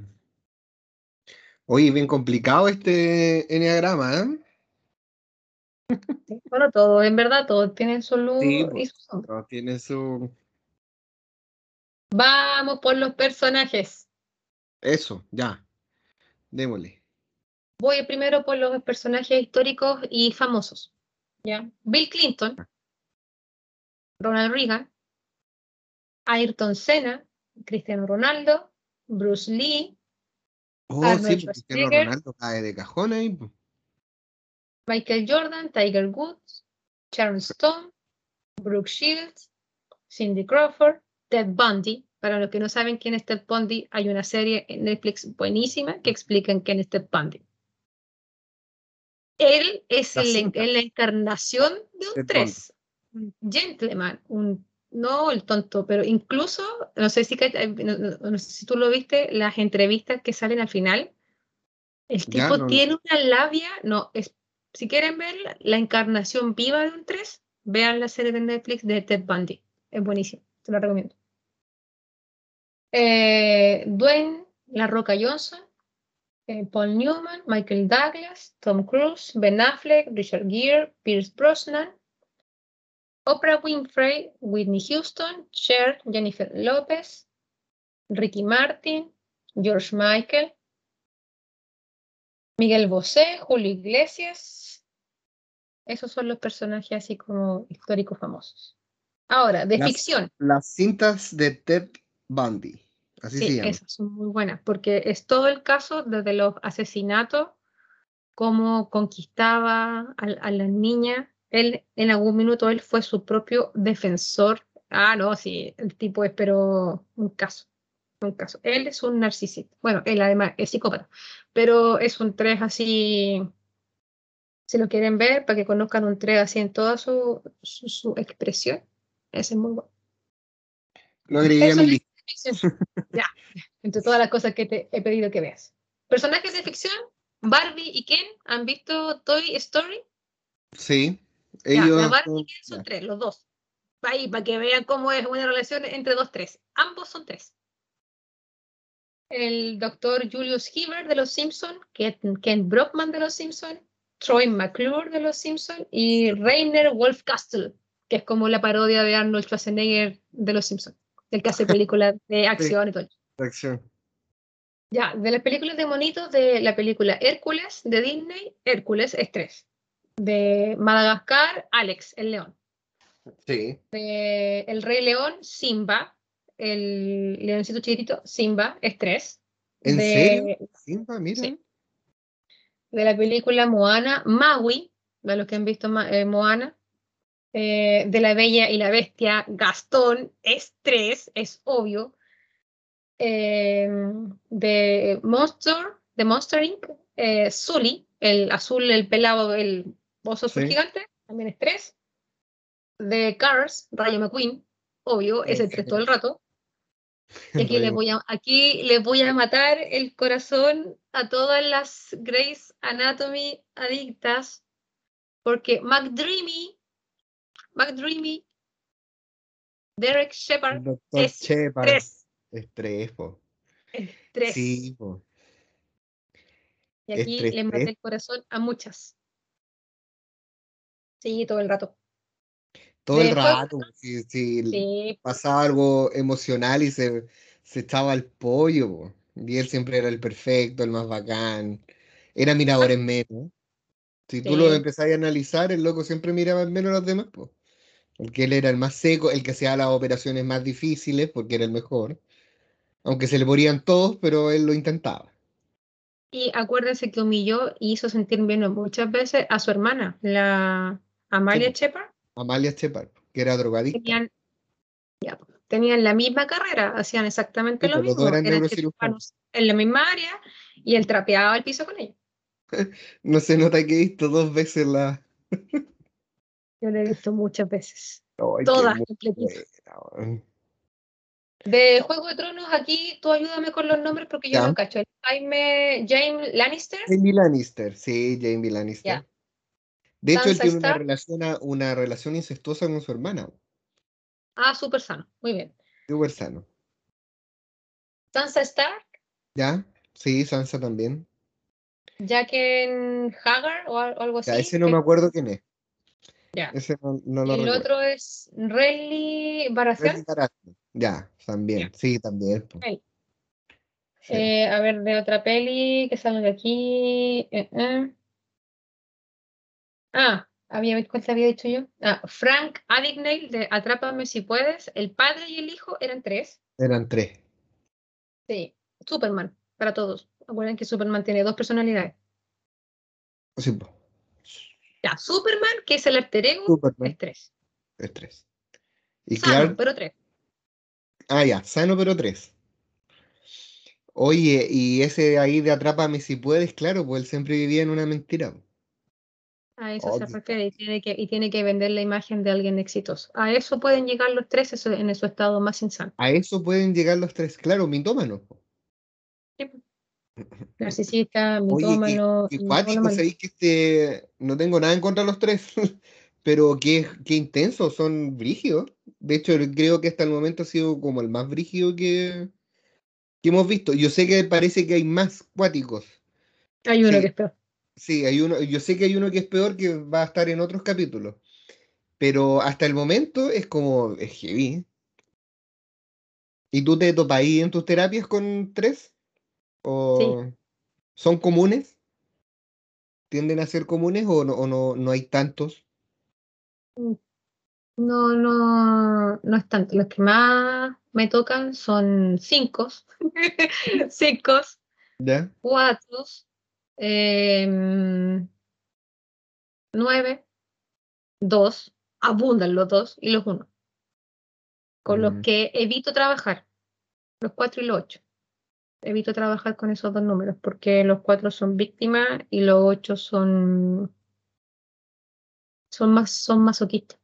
Oye, bien complicado este enneagrama, ¿eh? Bueno, todo, en verdad, todo tiene su luz y pues, su sombra. tiene su. Vamos por los personajes. Eso, ya. Démosle. Voy primero por los personajes históricos y famosos. ¿ya? Bill Clinton, ah. Ronald Reagan, Ayrton Senna, Cristiano Ronaldo, Bruce Lee. Oh, sí, Cristiano Ronaldo cae de cajón ahí. Michael Jordan, Tiger Woods, Sharon Stone, Brooke Shields, Cindy Crawford, Ted Bundy. Para los que no saben quién es Ted Bundy, hay una serie en Netflix buenísima que explica quién es Ted Bundy. Él es la, encarnación de un tres, un gentleman, un no el tonto, pero incluso, no sé si, no sé si tú lo viste, las entrevistas que salen al final, El tipo tiene una labia, no, es, si quieren ver la, la encarnación viva de un 3, vean la serie de Netflix de Ted Bundy. Es buenísimo, te lo recomiendo. Eh, Dwayne La Roca Johnson, eh, Paul Newman, Michael Douglas, Tom Cruise, Ben Affleck, Richard Gere, Pierce Brosnan, Oprah Winfrey, Whitney Houston, Cher, Jennifer Lopez, Ricky Martin, George Michael, Miguel Bosé, Julio Iglesias. Esos son los personajes así como históricos famosos. Ahora, de Las- ficción. Las cintas de Ted Bundy. Así se Sí, llama. esas son muy buenas, porque es todo el caso desde los asesinatos, cómo conquistaba a, a las niñas. Él, en algún minuto, él fue su propio defensor. Ah, no, sí, el tipo es, pero un caso, un caso. Él es un narcisista. Bueno, él además es psicópata, pero es un tres así, si lo quieren ver, para que conozcan un tres así en toda su, su, su expresión. Ese es muy bueno. Lo agregué a mi lista. ya, entre todas las cosas que te he pedido que veas. Personajes de ficción, Barbie y Ken, ¿han visto Toy Story? Sí. Ya, Ellos la Barbie son- y Ken son ya. tres, los dos. Ahí, para que vean cómo es una relación entre dos, tres. Ambos son tres. El doctor Julius Heber de Los Simpson, Ken, Brockman de Los Simpson, Troy McClure de Los Simpson y Rainer Wolfcastle, que es como la parodia de Arnold Schwarzenegger de Los Simpson, el que hace películas de acción y todo. Acción. Ya, de las películas de monitos, de la película Hércules de Disney, Hércules es tres. De Madagascar, Alex, el león. Sí. De El Rey León, Simba. El leoncito chiquitito, Simba, es tres. ¿En de, serio? Simba, mira. Sí. De la película Moana, Maui, de los que han visto eh, Moana. Eh, de La Bella y la Bestia, Gastón, es tres, es obvio. Eh, de Monster, de Monster Inc., Sully, el azul, el pelado, el oso azul Sí. gigante, también es tres. De Cars, Rayo McQueen, obvio, es el tres todo el rato. Y aquí les, voy a, aquí les voy a matar el corazón a todas las Grey's Anatomy adictas, porque McDreamy, McDreamy, Derek Shepard, es Shepard. tres, Es tres, po. es tres. Sí, po. y aquí les maté el corazón a muchas. Sí, todo el rato. Todo De el rato. Si, si Sí, pasaba algo emocional y se, se echaba al pollo, po. Y él siempre era el perfecto, el más bacán. Era mirador en menos. Si tú lo Sí. empezás a analizar, el loco siempre miraba en menos a los demás, po. Porque él era el más seco, el que hacía las operaciones más difíciles, porque era el mejor. Aunque se le morían todos, pero él lo intentaba. y acuérdense que humilló y hizo sentir bien muchas veces a su hermana, la Amalia po. Shepard. Amalia Shepard, que era drogadicta. tenían, ya, tenían la misma carrera, hacían exactamente Sí, lo pues, mismo, eran eran en la misma área y él trapeaba el piso con ella. No se nota que he visto dos veces la. Yo lo he visto muchas veces, Ay, todas completitas. De Juego de Tronos, aquí tú ayúdame con los nombres porque yo Ya. no cacho. Jaime, Jaime Lannister, Jamie Lannister, sí, Jamie Lannister. Ya. De hecho, él tiene una relación, a- una relación incestuosa con su hermana. ah, súper sano, muy bien. Súper sano. Sansa Stark, ¿Ya? Sí, Sansa también. Jaqen Hagar o, al- o algo así. Ya, ese no que- me acuerdo quién es. Ya. Ese no, no lo el recuerdo. otro es Renly Baratheon. Ya, también. Sí, también. Sí. Eh, a ver, de otra peli que salga de aquí. eh, eh. Ah, había, ¿cuál te había dicho yo? Ah, Frank Abagnale de Atrápame si puedes. El padre y el hijo eran tres. Eran tres. Sí, Superman, para todos. Acuerden que Superman tiene dos personalidades. Sí. Ya, Superman, que es el alter ego, Superman. es tres. Es tres. Y Sano, Clark. pero tres. Ah, ya, sano pero tres. Oye, y ese ahí de Atrápame si puedes, claro, pues él siempre vivía en una mentira. A eso se refiere y tiene, que, y tiene que vender la imagen de alguien exitoso. A eso pueden llegar los tres eso, en su estado más insano. A eso pueden llegar los tres, claro, mitómanos. Sí. Narcisista, Oye, mitómano. qué, qué cuático, sabéis que este, no tengo nada en contra de los tres, pero qué, qué intensos, son brígidos. De hecho, creo que hasta el momento ha sido como el más brígido que, que hemos visto. Yo sé que parece que hay más cuáticos. Hay uno Sí, que es peor. Sí, hay uno, yo sé que hay uno que es peor que va a estar en otros capítulos, pero hasta el momento es como, es heavy. ¿Y tú te topas ahí en tus terapias con tres? Sí. ¿O son comunes? ¿Tienden a ser comunes o no, o no, no hay tantos? No, no, no es tanto. Los que más me tocan son cinco, cinco, ¿Ya? cuatro, em, nueve, dos, abundan los dos y los uno, con los Mm. que evito trabajar, los cuatro y los ocho. Evito trabajar con esos dos números porque los cuatro son víctimas y los ocho son, son más, son masoquistas,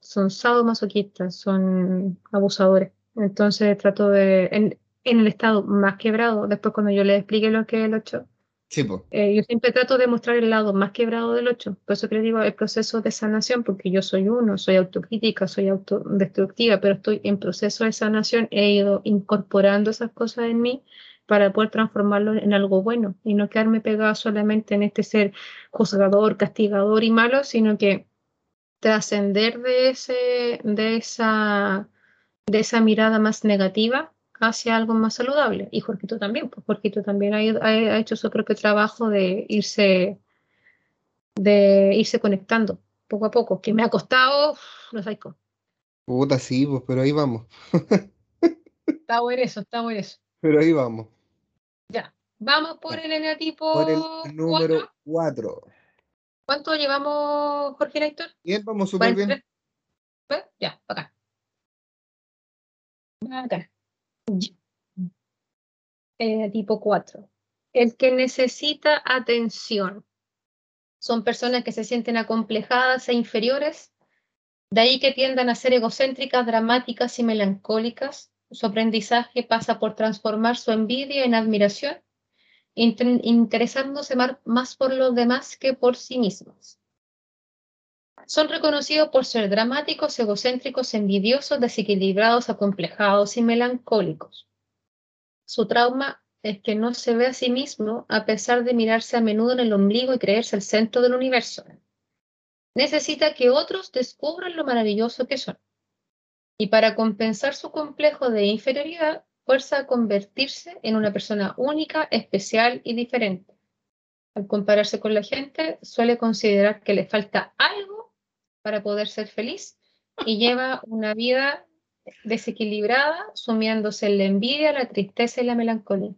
son sadomasoquistas, son abusadores. Entonces trato de, en, en el estado más quebrado, después cuando yo les explique lo que es el ocho, Sí, pues. eh, yo siempre trato de mostrar el lado más quebrado del 8. Por eso que le digo el proceso de sanación, porque yo soy uno, soy autocrítica, soy autodestructiva, pero estoy en proceso de sanación. He ido incorporando esas cosas en mí para poder transformarlo en algo bueno y no quedarme pegada solamente en este ser juzgador, castigador y malo, sino que trascender de, ese, de, esa, de esa mirada más negativa hacia algo más saludable. Y Jorquito también, pues Jorquito también ha, ido- ha- ha hecho su propio trabajo de irse, de irse conectando poco a poco, que me ha costado, no sé cómo. Puta, sí, pues, pero ahí vamos. Está bueno eso, está bueno eso. Pero ahí vamos. Ya, vamos por el eneatipo Por el número 4. 4. ¿Cuánto llevamos, Jorge Héctor? Bien, vamos súper bien. 43. ¿Ves? Ya, acá. Acá. Eh, tipo 4. El que necesita atención. Son personas que se sienten acomplejadas e inferiores, de ahí que tiendan a ser egocéntricas, dramáticas y melancólicas. Su aprendizaje pasa por transformar su envidia en admiración, inter- interesándose más por los demás que por sí mismos. Son reconocidos por ser dramáticos, egocéntricos, envidiosos, desequilibrados, acomplejados y melancólicos. Su trauma es que no se ve a sí mismo a pesar de mirarse a menudo en el ombligo y creerse el centro del universo. Necesita que otros descubran lo maravilloso que son. Y para compensar su complejo de inferioridad, fuerza a convertirse en una persona única, especial y diferente. Al compararse con la gente, suele considerar que le falta algo para poder ser feliz y lleva una vida desequilibrada, sumiéndose en la envidia, la tristeza y la melancolía.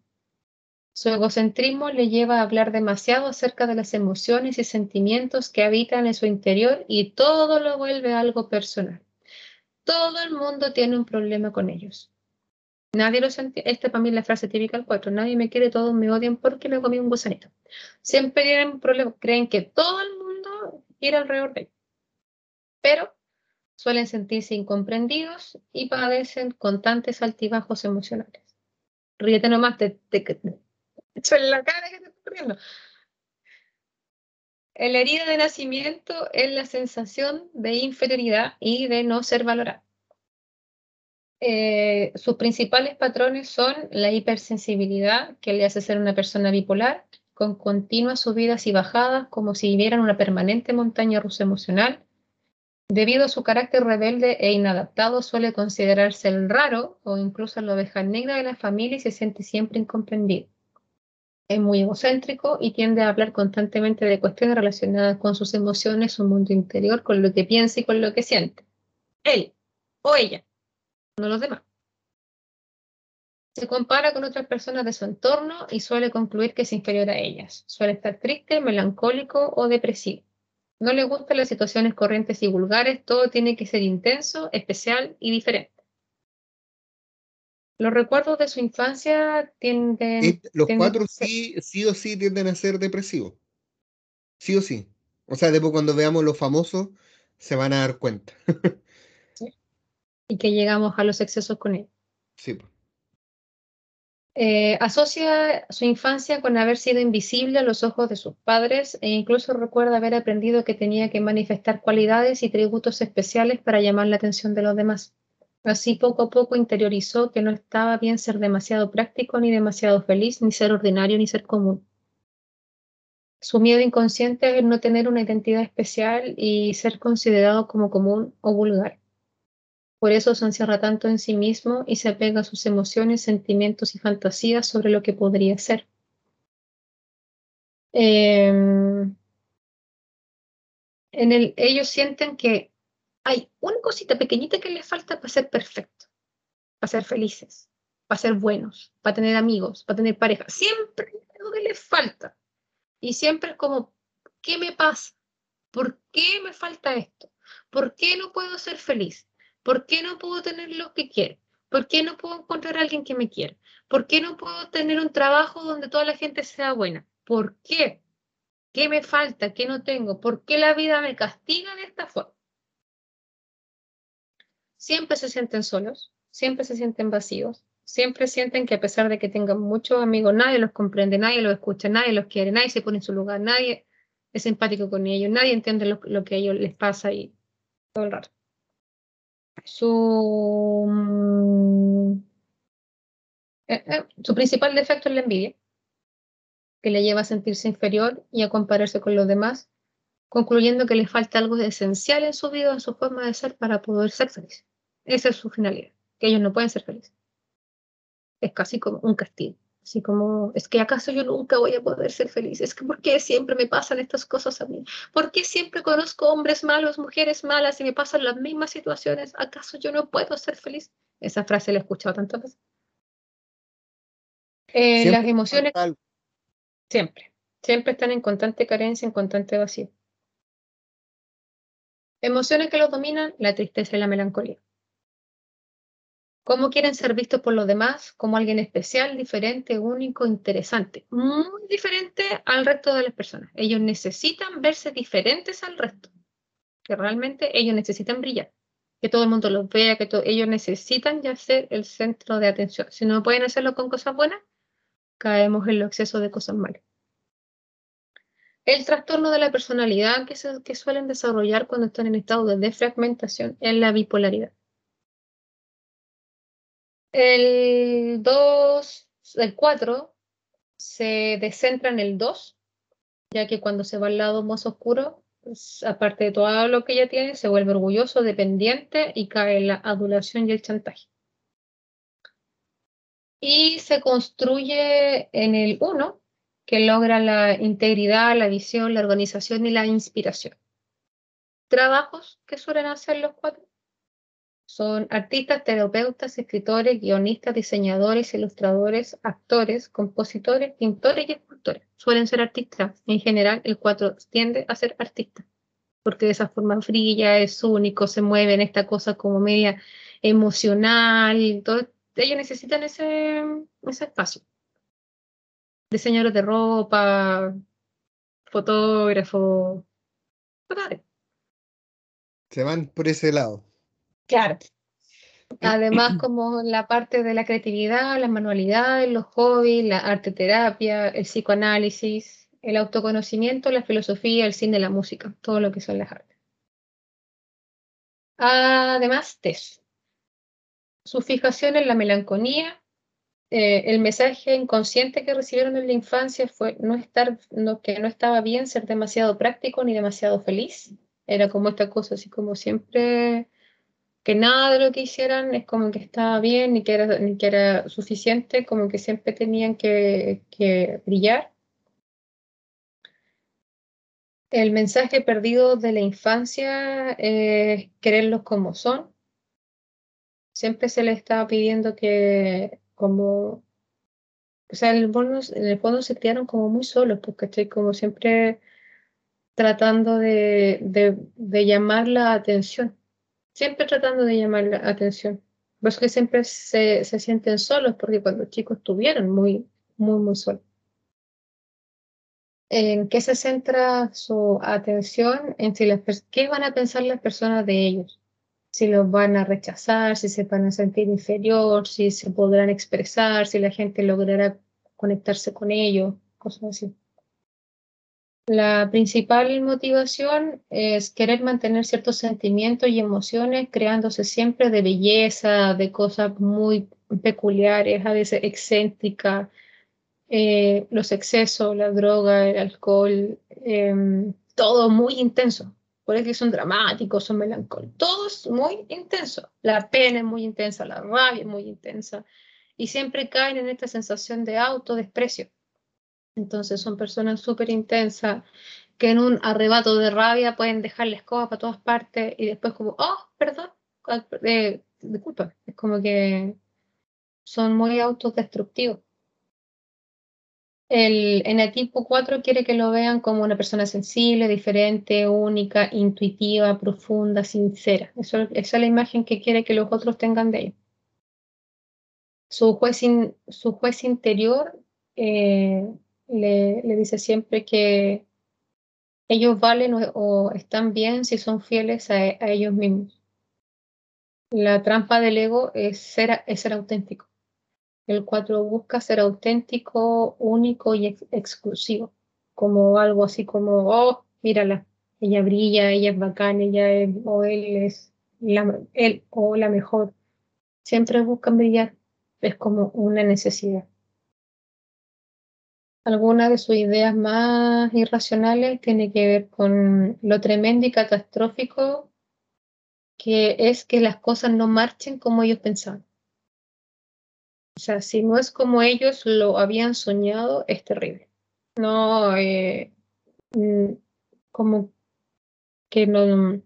Su egocentrismo le lleva a hablar demasiado acerca de las emociones y sentimientos que habitan en su interior y todo lo vuelve algo personal. Todo el mundo tiene un problema con ellos. Nadie los entiende. Esta para mí es la frase típica del 4. Nadie me quiere, todos me odian porque me comí un gusanito. Siempre tienen un problema. Creen que todo el mundo gira alrededor de ellos. Pero suelen sentirse incomprendidos y padecen constantes altibajos emocionales. Ríete nomás, te, te, te, echo en la cara que te estoy riendo. La herida de nacimiento es la sensación de inferioridad y de no ser valorado. Eh, sus principales patrones son la hipersensibilidad, que le hace ser una persona bipolar, con continuas subidas y bajadas, como si vivieran una permanente montaña rusa emocional. Debido a su carácter rebelde e inadaptado, suele considerarse el raro o incluso la oveja negra de la familia y se siente siempre incomprendido. Es muy egocéntrico y tiende a hablar constantemente de cuestiones relacionadas con sus emociones, su mundo interior, con lo que piensa y con lo que siente. Él o ella, no los demás. Se compara con otras personas de su entorno y suele concluir que es inferior a ellas. Suele estar triste, melancólico o depresivo. No le gustan las situaciones corrientes y vulgares, todo tiene que ser intenso, especial y diferente. Los recuerdos de su infancia tienden... Eh, Los tienden cuatro ser- sí, sí o sí tienden a ser depresivos. Sí o sí. O sea, después cuando veamos los famosos, se van a dar cuenta. y que llegamos a los excesos con él. Sí, pues. Eh, asocia su infancia con haber sido invisible a los ojos de sus padres e incluso recuerda haber aprendido que tenía que manifestar cualidades y tributos especiales para llamar la atención de los demás. Así poco a poco interiorizó que no estaba bien ser demasiado práctico, ni demasiado feliz, ni ser ordinario, ni ser común. Su miedo inconsciente es no tener una identidad especial y ser considerado como común o vulgar. Por eso se encierra tanto en sí mismo y se apega a sus emociones, sentimientos y fantasías sobre lo que podría ser. Em, en el, ellos sienten que hay una cosita pequeñita que les falta para ser perfecto, para ser felices, para ser buenos, para tener amigos, para tener pareja. Siempre hay algo que les falta. Y siempre es como, ¿qué me pasa? ¿Por qué me falta esto? ¿Por qué no puedo ser feliz? ¿Por qué no puedo tener lo que quiero? ¿Por qué no puedo encontrar a alguien que me quiera? ¿Por qué no puedo tener un trabajo donde toda la gente sea buena? ¿Por qué? ¿Qué me falta? ¿Qué no tengo? ¿Por qué la vida me castiga de esta forma? Siempre se sienten solos, siempre se sienten vacíos, siempre sienten que a pesar de que tengan muchos amigos, nadie los comprende, nadie los escucha, nadie los quiere, nadie se pone en su lugar, nadie es empático con ellos, nadie entiende lo, lo que a ellos les pasa y todo el rato su, mm, eh, eh, su principal defecto es la envidia, que le lleva a sentirse inferior y a compararse con los demás, concluyendo que le falta algo esencial en su vida, en su forma de ser, para poder ser feliz. Esa es su finalidad, que ellos no pueden ser felices. Es casi como un castigo. Así como, es que acaso yo nunca voy a poder ser feliz, es que ¿por qué siempre me pasan estas cosas a mí? ¿Por qué siempre conozco hombres malos, mujeres malas y me pasan las mismas situaciones? ¿Acaso yo no puedo ser feliz? Esa frase la he escuchado tantas veces. Eh, las emociones siempre, siempre están en constante carencia, en constante vacío. Emociones que los dominan, la tristeza y la melancolía cómo quieren ser vistos por los demás como alguien especial, diferente, único, interesante, muy diferente al resto de las personas. Ellos necesitan verse diferentes al resto, que realmente ellos necesitan brillar, que todo el mundo los vea, que ellos necesitan ya ser el centro de atención. Si no pueden hacerlo con cosas buenas, caemos en el exceso de cosas malas. El trastorno de la personalidad que, que suelen desarrollar cuando están en estado de defragmentación es la bipolaridad. El 2, el 4 se descentra en el 2, ya que cuando se va al lado más oscuro, pues, aparte de todo lo que ella tiene, se vuelve orgulloso, dependiente y cae en la adulación y el chantaje. Y se construye en el 1, que logra la integridad, la visión, la organización y la inspiración. Trabajos que suelen hacer los cuatro son artistas, terapeutas, escritores, guionistas, diseñadores, ilustradores, actores, compositores, pintores y escultores. Suelen ser artistas. En general, el 4 tiende a ser artista, porque de esa forma brilla, es único, se mueve en esta cosa como media emocional. Todo. Ellos necesitan ese, ese espacio. Diseñadores de ropa, fotógrafo. Se van por ese lado. Claro. Además, como la parte de la creatividad, las manualidades, los hobbies, la arte terapia, el psicoanálisis, el autoconocimiento, la filosofía, el cine, la música, todo lo que son las artes. Además, TES. Su fijación en la melancolía, eh, el mensaje inconsciente que recibieron en la infancia fue no estar, que no estaba bien ser demasiado práctico ni demasiado feliz. Era como esta cosa así como siempre que nada de lo que hicieran es como que estaba bien ni que era, ni que era suficiente, como que siempre tenían que, brillar. El mensaje perdido de la infancia es quererlos como son. Siempre se les estaba pidiendo que como o sea, en el, fondo, en el fondo se criaron como muy solos, porque estoy como siempre tratando de, de llamar la atención siempre tratando de llamar la atención. Los que siempre se, se sienten solos porque cuando chicos estuvieron muy, muy, muy solos. ¿En qué se centra su atención? En si las, qué van a pensar las personas de ellos. si los van a rechazar, si se van a sentir inferior, si se podrán expresar, si la gente logrará conectarse con ellos, cosas así. La principal motivación es querer mantener ciertos sentimientos y emociones creándose siempre de belleza, de cosas muy peculiares, a veces excéntricas, eh, los excesos, la droga, el alcohol, em, todo muy intenso. Por eso son dramáticos, son melancólicos, todo muy intenso. La pena es muy intensa, la rabia es muy intensa y siempre caen en esta sensación de autodesprecio. Entonces son personas súper intensas que en un arrebato de rabia pueden dejar la escoba para todas partes y después como, oh, perdón, eh, disculpa, es como que son muy autodestructivos. El enatipo 4 quiere que lo vean como una persona sensible, diferente, única, intuitiva, profunda, sincera. esa es la imagen que quiere que los otros tengan de ellos. Su juez, su juez interior eh, le, dice siempre que ellos valen o, están bien si son fieles a, ellos mismos. La trampa del ego es ser, es ser auténtico. El 4 busca ser auténtico, único y exclusivo, como algo así como, oh, mírala, ella brilla, ella es bacán, ella es, o él es él o la mejor. Siempre buscan brillar, es como una necesidad. Alguna de sus ideas más irracionales tiene que ver con lo tremendo y catastrófico que es que las cosas no marchen como ellos pensaban. O sea, si no es como ellos lo habían soñado, es terrible. No, eh, mm, como que no,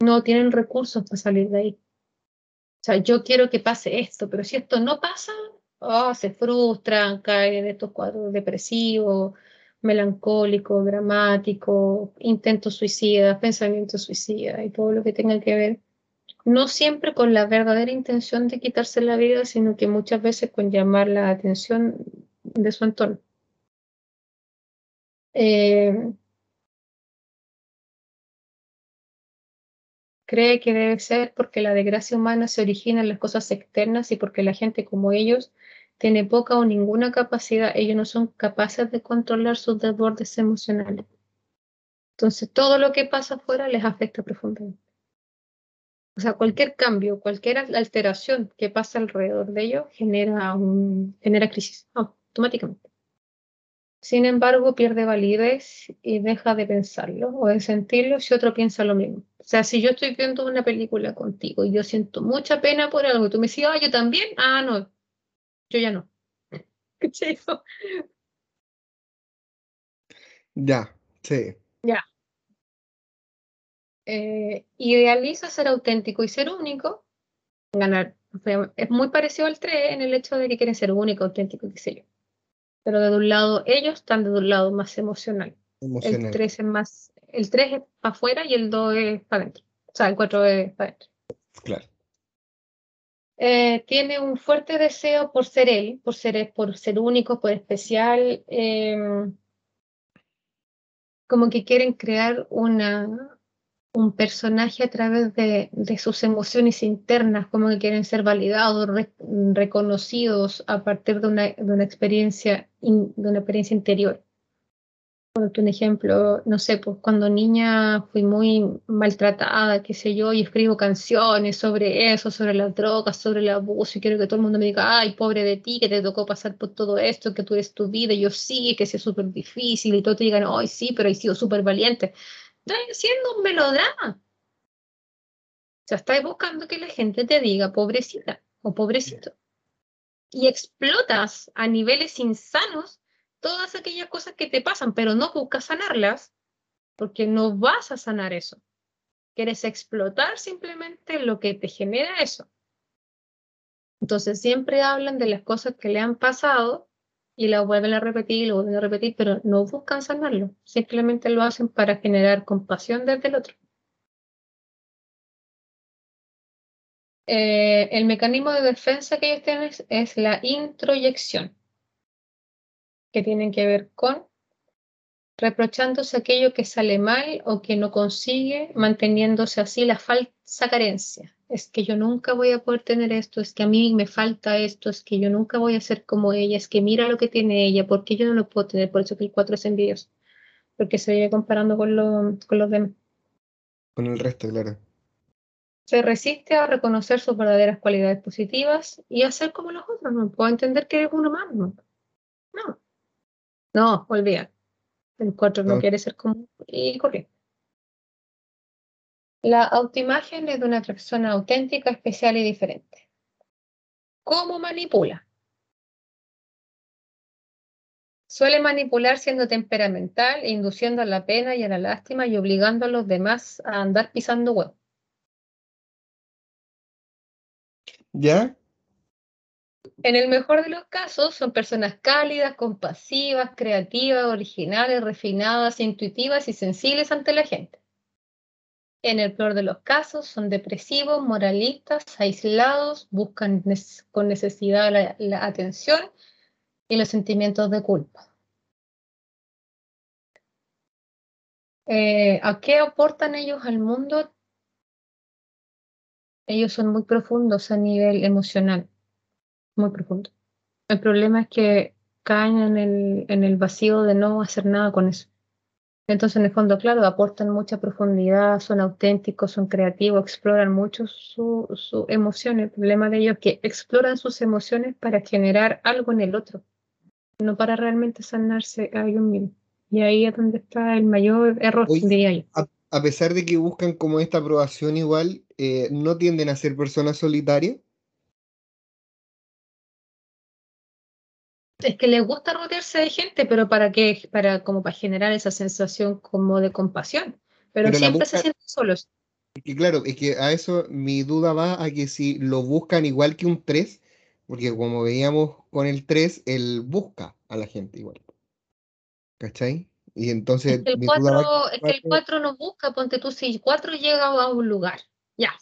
no tienen recursos para salir de ahí. O sea, yo quiero que pase esto, pero si esto no pasa, oh, se frustran, caen en estos cuadros depresivos, melancólicos, dramáticos, intentos suicidas, pensamientos suicidas y todo lo que tenga que ver no siempre con la verdadera intención de quitarse la vida, sino que muchas veces con llamar la atención de su entorno. Eh, cree que debe ser porque la desgracia humana se origina en las cosas externas y porque la gente como ellos tiene poca o ninguna capacidad, ellos no son capaces de controlar sus desbordes emocionales. Entonces todo lo que pasa afuera les afecta profundamente. O sea, cualquier cambio, cualquier alteración que pasa alrededor de ello genera, un, genera crisis automáticamente. Sin embargo, pierde validez y deja de pensarlo o de sentirlo si otro piensa lo mismo. O sea, si yo estoy viendo una película contigo y yo siento mucha pena por algo tú me dices, ah, yo también, ah, no, yo ya no. ¿Qué Ya, sí. Ya, eh, idealiza ser auténtico y ser único, ganar. es muy parecido al 3 en el hecho de que quieren ser único, auténtico, qué sé yo. Pero de un lado, ellos están de un lado más emocional. El 3 es más, el 3 es para afuera y el 2 es para adentro. O sea, el 4 es para adentro. Claro. Eh, tiene un fuerte deseo por ser él, por ser, por ser único, por especial. Em, como que quieren crear una, un personaje a través de, sus emociones internas, como que quieren ser validados, reconocidos a partir de una, de una experiencia de una experiencia interior. Un ejemplo, no sé, pues cuando niña fui muy maltratada, qué sé yo, y escribo canciones sobre eso, sobre las drogas, sobre el abuso, y quiero que todo el mundo me diga, ay, pobre de ti, que te tocó pasar por todo esto, que tú eres tu vida, y yo sí, que es súper difícil, y todos te digan, ay, sí, pero he sido súper valiente estás haciendo un melodrama. O sea, estás buscando que la gente te diga pobrecita o pobrecito. Y explotas a niveles insanos todas aquellas cosas que te pasan, pero no buscas sanarlas porque no vas a sanar eso. Quieres explotar simplemente lo que te genera eso. Entonces siempre hablan de las cosas que le han pasado y lo vuelven a repetir vuelven a repetir, pero no buscan sanarlo, simplemente lo hacen para generar compasión desde el otro. Eh, el mecanismo de defensa que ellos tienen es, la introyección, que tienen que ver con reprochándose aquello que sale mal o que no consigue, manteniéndose así la falsa carencia. Es que yo nunca voy a poder tener esto, es que a mí me falta esto, es que yo nunca voy a ser como ella, es que mira lo que tiene ella, porque yo no lo puedo tener, por eso que el 4 es envidioso, porque se viene comparando con, con los demás. Con el resto, claro. Se resiste a reconocer sus verdaderas cualidades positivas y a ser como los otros. No puedo entender que eres uno más. No. No, no olvida. El 4 no, quiere ser como y corriente. La autoimagen es de una persona auténtica, especial y diferente. ¿Cómo manipula? Suele manipular siendo temperamental, induciendo a la pena y a la lástima y obligando a los demás a andar pisando huevo. ¿Ya? En el mejor de los casos, son personas cálidas, compasivas, creativas, originales, refinadas, intuitivas y sensibles ante la gente. En el peor de los casos, son depresivos, moralistas, aislados, buscan con necesidad la, atención y los sentimientos de culpa. Eh, ¿A qué aportan ellos al mundo? Ellos son muy profundos a nivel emocional muy profundo. El problema es que caen en el, en el vacío de no hacer nada con eso. Entonces, en el fondo, claro, aportan mucha profundidad, son auténticos, son creativos, exploran mucho sus su emociones. El problema de ellos es que exploran sus emociones para generar algo en el otro, no para realmente sanarse a ellos mismos. Y ahí es donde está el mayor error, de A, pesar de que buscan como esta aprobación igual, eh, ¿no tienden a ser personas solitarias? Es que les gusta rodearse de gente, pero para qué, para como para generar esa sensación como de compasión. Pero, siempre se sienten solos. que claro, es que a eso mi duda va a que si lo buscan igual que un 3, porque como veíamos con el 3, él busca a la gente igual. ¿Cachai? Y entonces. Es que el 4, es que el 4 no busca, ponte tú, si el 4 llega a un lugar, ya.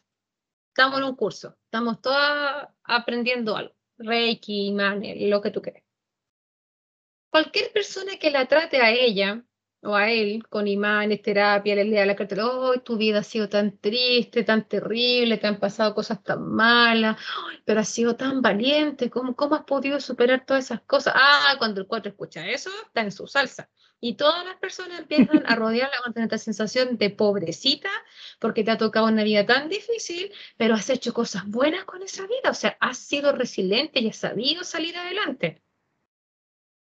Estamos en un curso, estamos todas aprendiendo algo. Reiki, Manel, lo que tú quieras cualquier persona que la trate a ella o a él con imanes, terapia, le lea la carta, oh, tu vida ha sido tan triste, tan terrible, te han pasado cosas tan malas, pero has sido tan valiente, ¿cómo, ¿cómo has podido superar todas esas cosas? Ah, cuando el cuatro escucha eso, está en su salsa. Y todas las personas empiezan a rodearla con esta sensación de pobrecita, porque te ha tocado una vida tan difícil, pero has hecho cosas buenas con esa vida, o sea, has sido resiliente y has sabido salir adelante.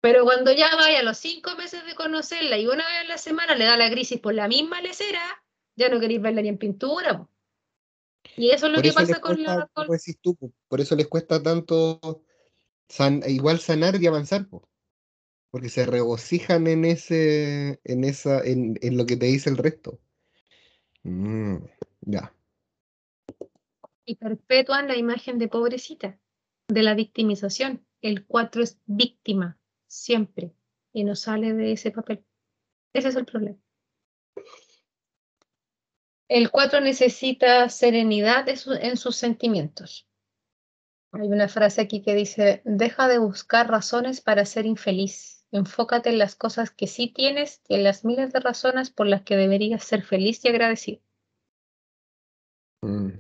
Pero cuando ya vaya a los cinco meses de conocerla y una vez a la semana le da la crisis por la misma lecera, ya no queréis verla ni en pintura. Y eso es lo que pasa con la... por eso les cuesta tanto igual sanar y avanzar, porque se regocijan en ese, en esa, en, lo que te dice el resto. Mm, ya. Y perpetúan la imagen de pobrecita, de la victimización. El cuatro es víctima siempre, y no sale de ese papel. Ese es el problema. El 4 necesita serenidad en, sus sentimientos. Hay una frase aquí que dice, deja de buscar razones para ser infeliz. Enfócate en las cosas que sí tienes y en las miles de razones por las que deberías ser feliz y agradecido. Mm.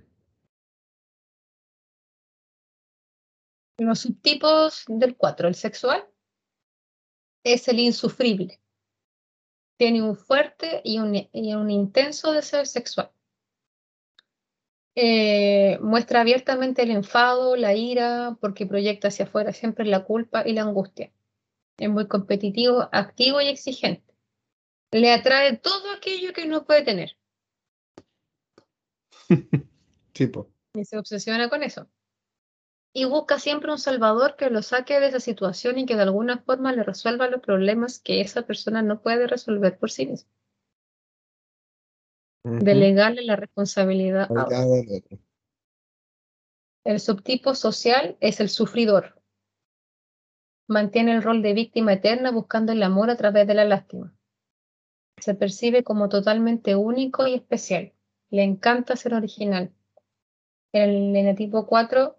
Los subtipos del 4, el sexual, es el insufrible. Tiene un fuerte y un, intenso deseo sexual. Eh, muestra abiertamente el enfado, la ira, porque proyecta hacia afuera siempre la culpa y la angustia. Es muy competitivo, activo y exigente. Le atrae todo aquello que no puede tener. Y se obsesiona con eso y busca siempre un salvador que lo saque de esa situación y que de alguna forma le resuelva los problemas que esa persona no puede resolver por sí misma. Delegarle la responsabilidad a otro. El subtipo social es el sufridor. Mantiene el rol de víctima eterna buscando el amor a través de la lástima. Se percibe como totalmente único y especial. Le encanta ser original. El enetipo 4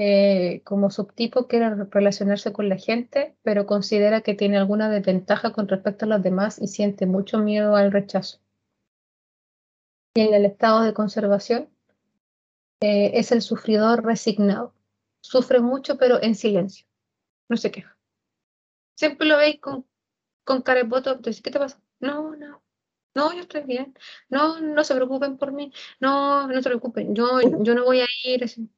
eh, como subtipo quiere relacionarse con la gente, pero considera que tiene alguna desventaja con respecto a los demás y siente mucho miedo al rechazo. Y en el estado de conservación eh, es el sufridor resignado. Sufre mucho, pero en silencio. No se queja. Siempre lo veis con, con cara de voto. ¿qué te pasa? No, no. No, yo estoy bien. No, no se preocupen por mí. No, no se preocupen. Yo, yo no voy a ir. Así.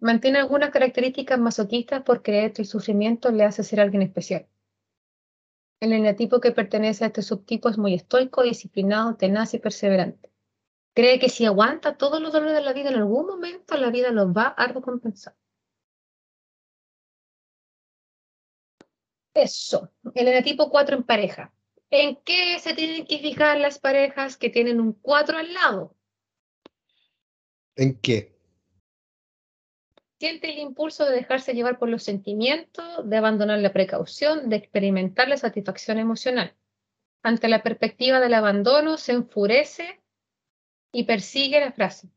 Mantiene algunas características masoquistas porque este sufrimiento le hace ser alguien especial. El eneatipo que pertenece a este subtipo es muy estoico, disciplinado, tenaz y perseverante. Cree que si aguanta todos los dolores de la vida, en algún momento la vida los va a recompensar. Eso, el eneatipo 4 en pareja. ¿En qué se tienen que fijar las parejas que tienen un 4 al lado? ¿En qué? Siente el impulso de dejarse llevar por los sentimientos, de abandonar la precaución, de experimentar la satisfacción emocional. Ante la perspectiva del abandono, se enfurece y persigue la frase.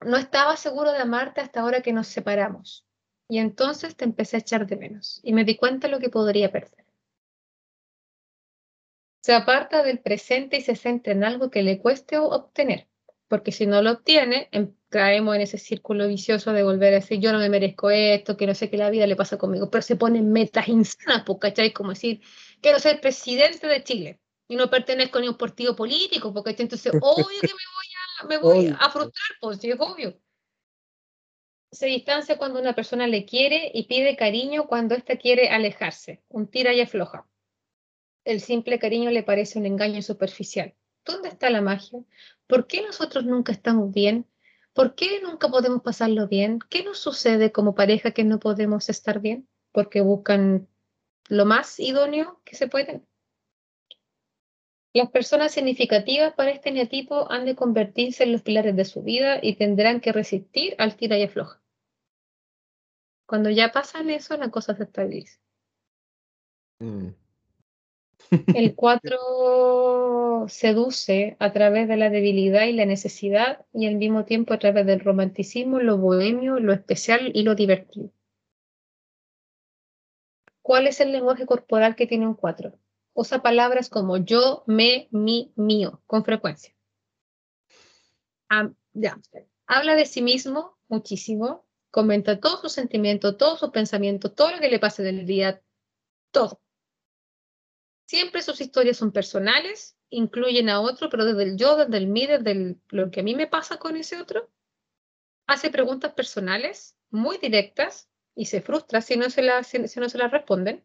No estaba seguro de amarte hasta ahora que nos separamos. Y entonces te empecé a echar de menos y me di cuenta de lo que podría perder. Se aparta del presente y se centra en algo que le cueste obtener, porque si no lo obtiene, em, caemos en ese círculo vicioso de volver a decir, yo no me merezco esto, que no sé qué la vida le pasa conmigo, pero se ponen metas insanas, pues, ¿cachai? Como decir, quiero ser presidente de Chile y no pertenezco ni a un partido político, porque entonces obvio que me voy a, frustrar, pues sí, es obvio. Se distancia cuando una persona le quiere y pide cariño cuando ésta quiere alejarse, un tira y afloja. El simple cariño le parece un engaño superficial. ¿Dónde está la magia? ¿Por qué nosotros nunca estamos bien? ¿Por qué nunca podemos pasarlo bien? ¿Qué nos sucede como pareja que no podemos estar bien? Porque buscan lo más idóneo que se pueden. Las personas significativas para este neotipo han de convertirse en los pilares de su vida y tendrán que resistir al tira y afloja. Cuando ya pasan eso, la cosa se estabiliza. Mm. El 4 seduce a través de la debilidad y la necesidad y al mismo tiempo a través del romanticismo, lo bohemio, lo especial y lo divertido. ¿Cuál es el lenguaje corporal que tiene un 4? Usa palabras como yo, me, mi, mío, con frecuencia. Habla de sí mismo muchísimo, comenta todos sus sentimientos, todos sus pensamientos, todo lo que le pase del día, todo Siempre sus historias son personales, incluyen a otro, pero desde el yo, desde el mí, desde lo que a mí me pasa con ese otro. Hace preguntas personales muy directas y se frustra si no se, la, si, no las responden.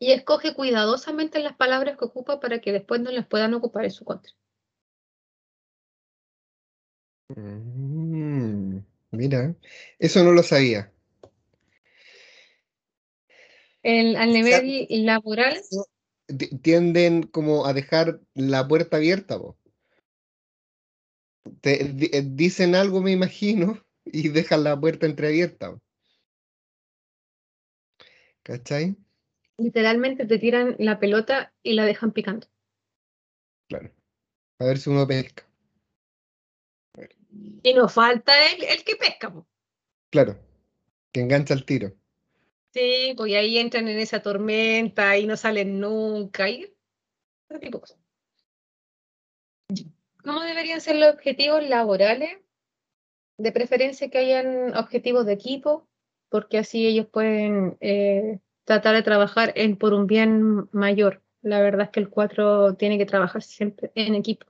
Y escoge cuidadosamente las palabras que ocupa para que después no las puedan ocupar en su contra. Mm, mira, eso no lo sabía al nivel laboral. Tienden como a dejar la puerta abierta, Te, eh, dicen algo, me imagino, y dejan la puerta entreabierta. ¿Cachai? Literalmente te tiran la pelota y la dejan picando. Claro. A ver si uno pesca. Y nos falta el, el que pesca. Claro. Que engancha el tiro. Sí, pues ahí entran en esa tormenta y no salen nunca. Y ¿Cómo deberían ser los objetivos laborales? De preferencia que hayan objetivos de equipo, porque así ellos pueden eh, tratar de trabajar en, por un bien mayor. La verdad es que el 4 tiene que trabajar siempre en equipo.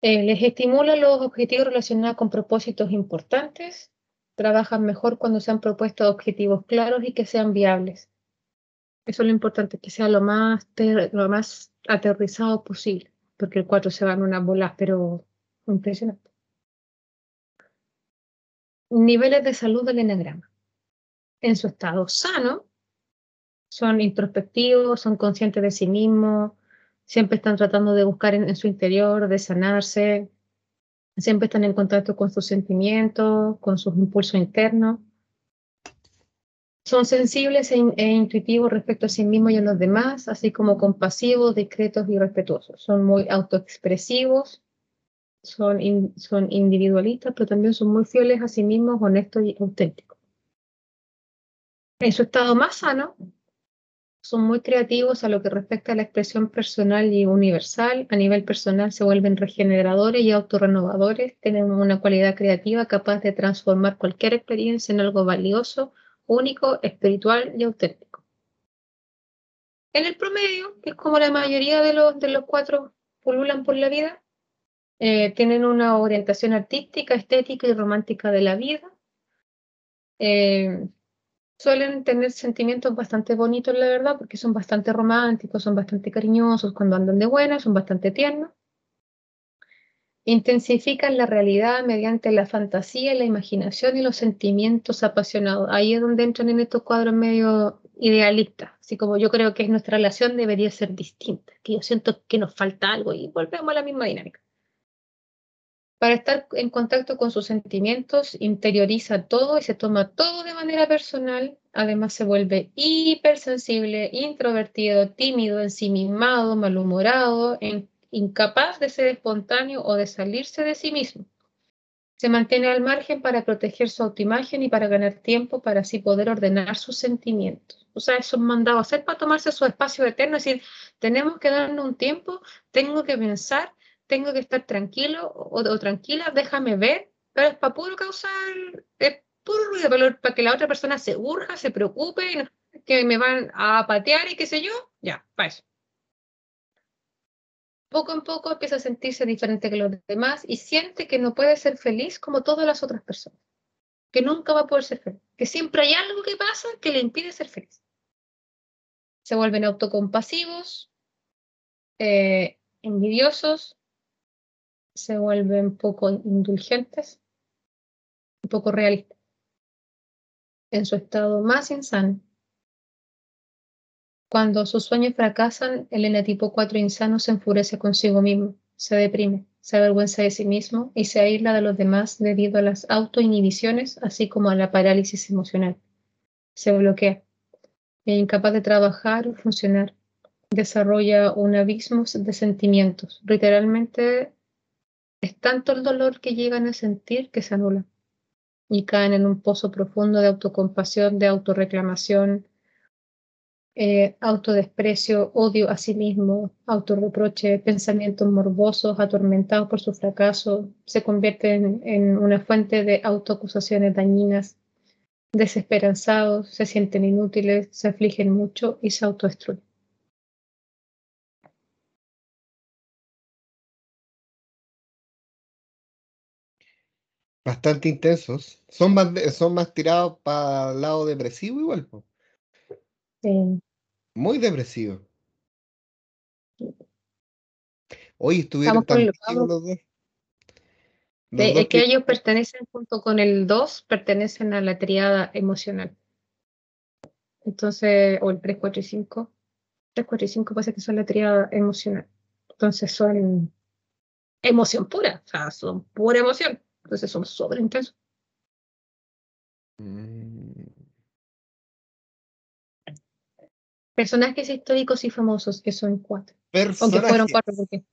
Eh, les estimula los objetivos relacionados con propósitos importantes, trabajan mejor cuando se han propuesto objetivos claros y que sean viables. Eso es lo importante, que sea lo más, lo más aterrizado posible, porque el 4 se va en una bola, pero impresionante. Niveles de salud del enagrama. En su estado sano, son introspectivos, son conscientes de sí mismos, siempre están tratando de buscar en su interior, de sanarse, siempre están en contacto con sus sentimientos, con sus impulsos internos. Son sensibles e, e, intuitivos respecto a sí mismos y a los demás, así como compasivos, discretos y respetuosos. Son muy autoexpresivos, son, son individualistas, pero también son muy fieles a sí mismos, honestos y auténticos. En su estado más sano, son muy creativos a lo que respecta a la expresión personal y universal. A nivel personal se vuelven regeneradores y autorrenovadores, tienen una cualidad creativa capaz de transformar cualquier experiencia en algo valioso, único, espiritual y auténtico. En el promedio, que es como la mayoría de los, de los cuatro pululan por la vida, eh, tienen una orientación artística, estética y romántica de la vida. Eh, suelen tener sentimientos bastante bonitos, la verdad, porque son bastante románticos, son bastante cariñosos cuando andan de buena, son bastante tiernos. Intensifican la realidad mediante la fantasía, la imaginación y los sentimientos apasionados. Ahí es donde entran en estos cuadros medio idealistas. Así como yo creo que nuestra relación debería ser distinta, que yo siento que nos falta algo y volvemos a la misma dinámica. Para estar en contacto con sus sentimientos, interioriza todo y se toma todo de manera personal. Además, se vuelve hipersensible, introvertido, tímido, ensimismado, malhumorado, incapaz de ser espontáneo o de salirse de sí mismo. Se mantiene al margen para proteger su autoimagen y para ganar tiempo para así poder ordenar sus sentimientos. O sea, eso es mandado a hacer para tomarse su espacio eterno, es decir, tenemos que darnos un tiempo, tengo que pensar, tengo que estar tranquilo o, tranquila, déjame ver, pero es para puro causar, es puro ruido, para, que la otra persona se urja, se preocupe, que me van a patear y qué sé yo, ya, para eso. Poco en poco empieza a sentirse diferente que los demás y siente que no puede ser feliz como todas las otras personas, que nunca va a poder ser feliz, que siempre hay algo que pasa que le impide ser feliz. Se vuelven autocompasivos, eh, envidiosos, se vuelven poco indulgentes y poco realistas. En su estado más insano, cuando sus sueños fracasan, el enetipo 4 insano se enfurece consigo mismo, se deprime, se avergüenza de sí mismo y se aísla de los demás debido a las autoinhibiciones, así como a la parálisis emocional. Se bloquea, es incapaz de trabajar o funcionar. Desarrolla un abismo de sentimientos, literalmente es tanto el dolor que llegan a sentir que se anula y caen en un pozo profundo de autocompasión, de autorreclamación, eh, autodesprecio, odio a sí mismo, autorreproche, pensamientos morbosos, atormentados por su fracaso, se convierten en una fuente de autoacusaciones dañinas, desesperanzados, se sienten inútiles, se afligen mucho y se autodestruyen. Bastante intensos. Son más, son más tirados para el lado depresivo igual. Sí. Muy depresivo. Hoy estuvieron tan los dos. es que, ellos pertenecen junto con el 2, pertenecen a la triada emocional. Entonces, o el 3, 4 y 5. 3, 4 y 5 parece que son la triada emocional. Entonces son emoción pura, o sea, son pura emoción. Entonces son súper intensos. Mm. Personajes históricos y famosos, que son cuatro. Aunque fueron cuatro, porque.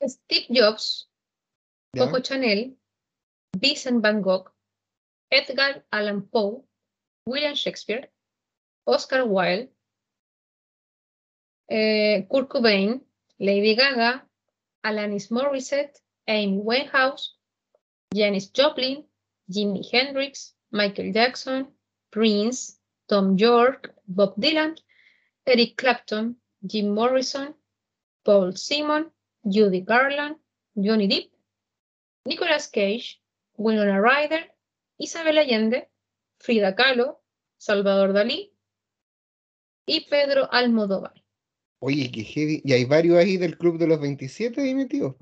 Steve Jobs, Coco Chanel, Vincent Van Gogh, Edgar Allan Poe, William Shakespeare, Oscar Wilde, eh, Kurt Cobain, Lady Gaga, Alanis Morissette, Amy Winehouse, Janis Joplin, Jimi Hendrix, Michael Jackson, Prince, Tom York, Bob Dylan, Eric Clapton, Jim Morrison, Paul Simon, Judy Garland, Johnny Depp, Nicolas Cage, Winona Ryder, Isabel Allende, Frida Kahlo, Salvador Dalí y Pedro Almodóvar. Oye, qué heavy. Y hay varios ahí del club de los 27 ahí metidos.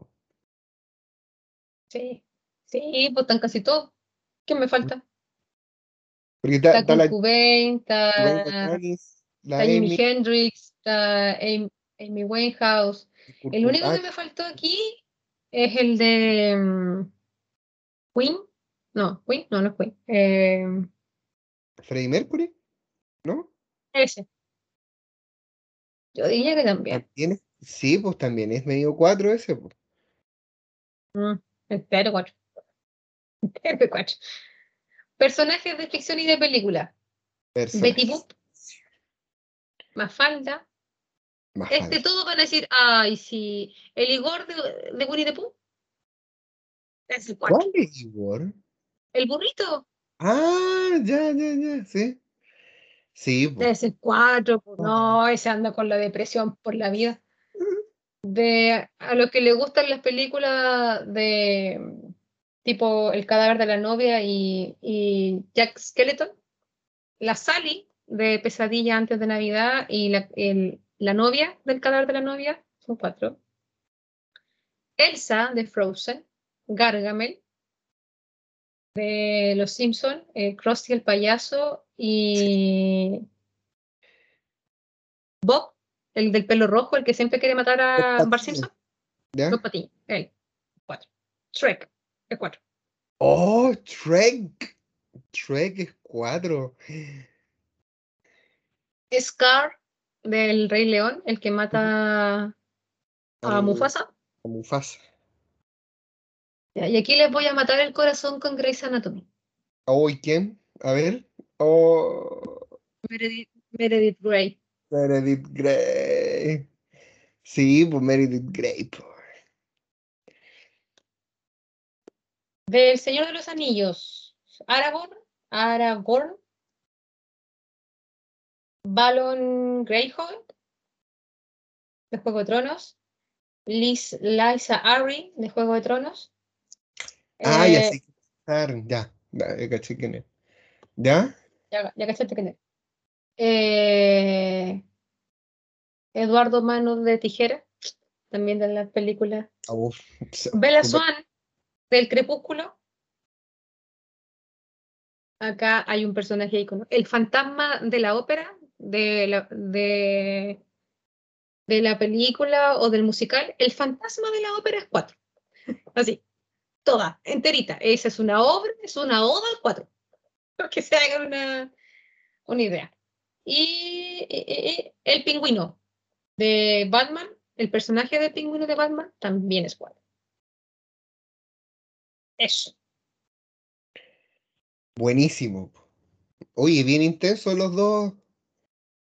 Sí, sí, pues están casi todos. ¿Qué me falta? Porque está, está, está está, Jimi Hendrix, está Amy, Winehouse. El único que me faltó aquí es el de um, Queen. No, Queen, no, no es Queen. Eh, Freddie Mercury, ¿no? Ese. Yo diría que también. Sí, pues también es medio 4 ese. Pues. Mm, entero 4. Entero 4. Personajes de ficción y de película. Betty Boop. Mafalda. Mafalda. Este todo van a decir, ay, sí. El Igor de, de Winnie the Pooh. Es el 4. ¿Cuál es Igor? El burrito. Ah, ya, ya, ya, sí. Sí, pues. Es el 4. No, ese anda con la depresión por la vida. De, a los que les gustan las películas de tipo El cadáver de la novia y, y Jack Skeleton, la Sally de Pesadilla antes de Navidad y la, el- la novia del cadáver de la novia, son cuatro. Elsa de Frozen, Gargamel de Los Simpson, eh, Krusty el payaso y Bob, el del pelo rojo, el que siempre quiere matar a Bart. Simpson. ¿Ya? Dos patiños, él, cuatro. Shrek, el cuatro. Oh, Trek. Trek es 4. Scar del Rey León, el que mata a Mufasa. Mufasa. Ya, Y aquí les voy a matar el corazón con Grey's Anatomy. Oh, ¿y quién? A ver. Oh, Meredith, Meredith Grey. Meredith Grey. Sí, pues Meredith Grey. pues. Del Señor de los Anillos, Aragorn, Aragorn, Balon Greyjoy, de Juego de Tronos, Liz, Lysa Arryn, de Juego de Tronos. Ah, ya Eh, sé. Ya, ya, ya caché quién es. ¿Ya? Ya, ya cachaste quién es. Eh, Eduardo Manos de Tijera, también de la película. Ah, uf, se- Bella Swan, del Crepúsculo. Acá hay un personaje ícono. El fantasma de la ópera, de la, de, de la película o del musical. El fantasma de la ópera es cuatro. Así, toda, enterita. Esa es una obra, es una oda al cuatro. Para que se hagan una, una idea. Y eh, el pingüino de Batman, el personaje del pingüino de Batman también es cuatro. Eso. Buenísimo. Oye, bien intensos los dos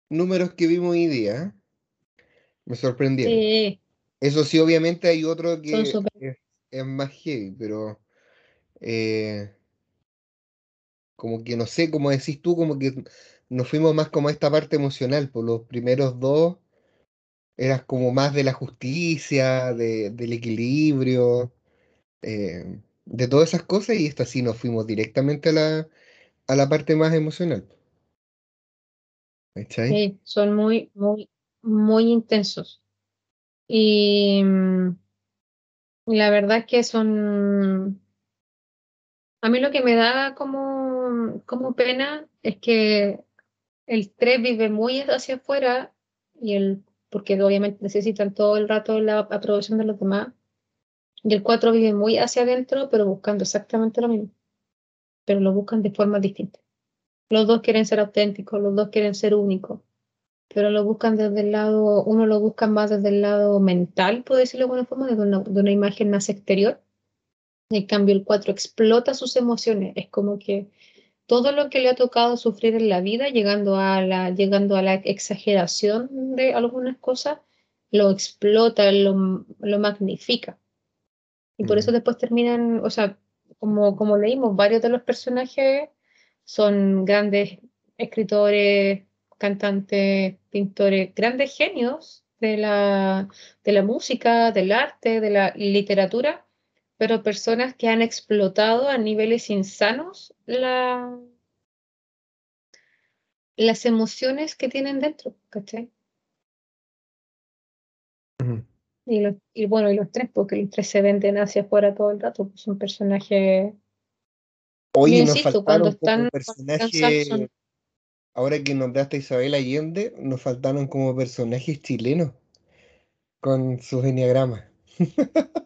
números que vimos hoy día. ¿eh? Me sorprendieron. Sí, Eso sí, obviamente hay otro que es, más heavy, pero eh, como que no sé, como decís tú, como que nos fuimos más como a esta parte emocional, por los primeros dos eras como más de la justicia, de- del equilibrio, eh, de todas esas cosas, y esta sí nos fuimos directamente a la, a la parte más emocional. ¿Cachai? sí, son muy, muy, muy intensos. Y mm, la verdad es que son... A mí lo que me da como, como pena es que el 3 vive muy hacia afuera y el, porque obviamente necesitan todo el rato la aprobación de los demás. Y el 4 vive muy hacia adentro, pero buscando exactamente lo mismo. Pero lo buscan de formas distintas. Los dos quieren ser auténticos, los dos quieren ser únicos, pero lo buscan desde el lado, uno lo busca más desde el lado mental, por decirlo de alguna forma, una, de una imagen más exterior. En cambio, el 4 explota sus emociones. Es como que todo lo que le ha tocado sufrir en la vida, llegando a la, llegando a la exageración de algunas cosas, lo explota, lo, lo magnifica. Y por eso después terminan, o sea, como, como leímos, varios de los personajes son grandes escritores, cantantes, pintores, grandes genios de la, de la música, del arte, de la literatura, pero personas que han explotado a niveles insanos la, las emociones que tienen dentro, ¿cachai? Y, los, y bueno, y los tres, porque los tres se venden hacia afuera todo el rato, pues son personajes. Oye, Yo nos insisto, cuando faltaron están- cuando están ahora que nombraste a Isabel Allende, nos faltaron como personajes chilenos con sus enneagramas.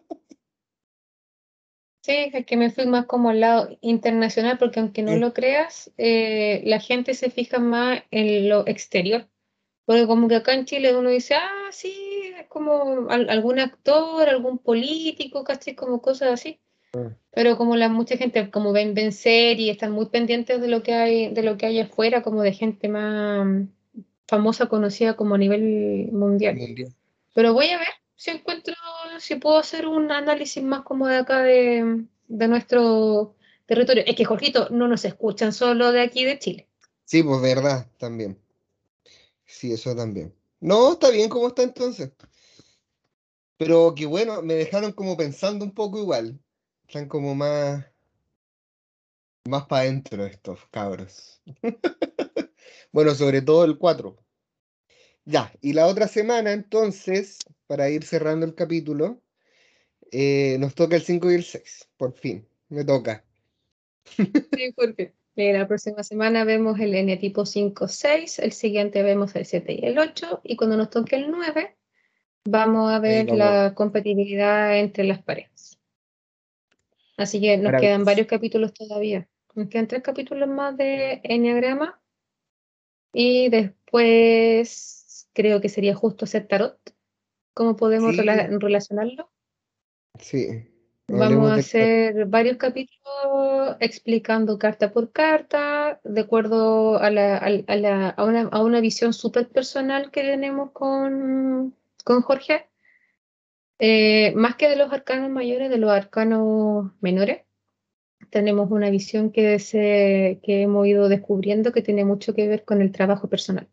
Sí, es que me fui más como al lado internacional, porque aunque no lo creas, eh, la gente se fija más en lo exterior. Porque como que acá en Chile uno dice, ah, sí, como algún actor, algún político, casi como cosas así. Ah. Pero como la mucha gente como ven, ven y están muy pendientes de lo que hay, de lo que hay afuera, como de gente más famosa, conocida como a nivel mundial. Pero voy a ver si encuentro, si puedo hacer un análisis más como de acá de, de nuestro territorio. Es que, Jorgito, no nos escuchan solo de aquí de Chile. Sí, pues verdad, también. Sí, eso también. No, está bien como está entonces. Pero que bueno, me dejaron como pensando un poco igual. Están como más. Más para adentro estos cabros. bueno, sobre todo el 4. Ya, y la otra semana entonces, para ir cerrando el capítulo, eh, nos toca el 5 y el 6. Por fin, me toca. Sí, porque la próxima semana vemos el N tipo 5-6, el siguiente vemos el 7 y el 8, y cuando nos toque el 9, vamos a ver la compatibilidad entre las parejas. Así que nos quedan varios capítulos todavía. Nos quedan tres capítulos más de Enneagrama. Y después creo que sería justo hacer tarot. ¿Cómo podemos relacionarlo? Sí. Vamos a hacer varios capítulos explicando carta por carta, de acuerdo a, la, a, la, a, una, a una, visión súper personal que tenemos con, con Jorge, eh, más que de los arcanos mayores, de los arcanos menores. Tenemos una visión que, se, que hemos ido descubriendo que tiene mucho que ver con el trabajo personal.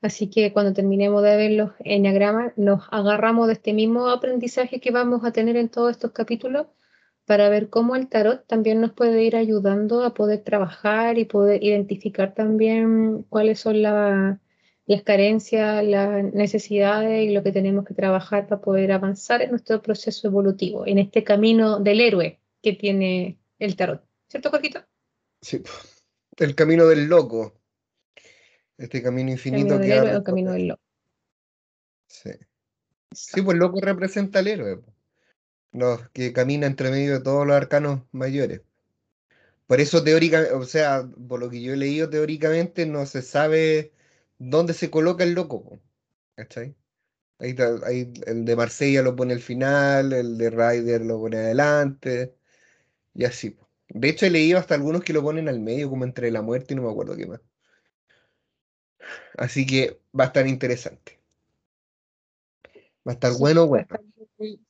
Así que cuando terminemos de ver los enneagramas, nos agarramos de este mismo aprendizaje que vamos a tener en todos estos capítulos para ver cómo el tarot también nos puede ir ayudando a poder trabajar y poder identificar también cuáles son las carencias, las necesidades y lo que tenemos que trabajar para poder avanzar en nuestro proceso evolutivo, en este camino del héroe que tiene el tarot. ¿Cierto, Jorgito? Sí, el camino del loco. Este camino infinito camino que el camino del loco. Sí. Sí, pues loco representa al héroe. Los que camina entre medio de todos los arcanos mayores. Por eso teóricamente, o sea, por lo que yo he leído teóricamente, no se sabe dónde se coloca el loco. ¿Cachai? Ahí, ahí, el de Marsella lo pone al final, el de Ryder lo pone adelante, y así. De hecho, he leído hasta algunos que lo ponen al medio, como entre la muerte y no me acuerdo qué más. Así que va a estar interesante. Va a estar bueno, bueno.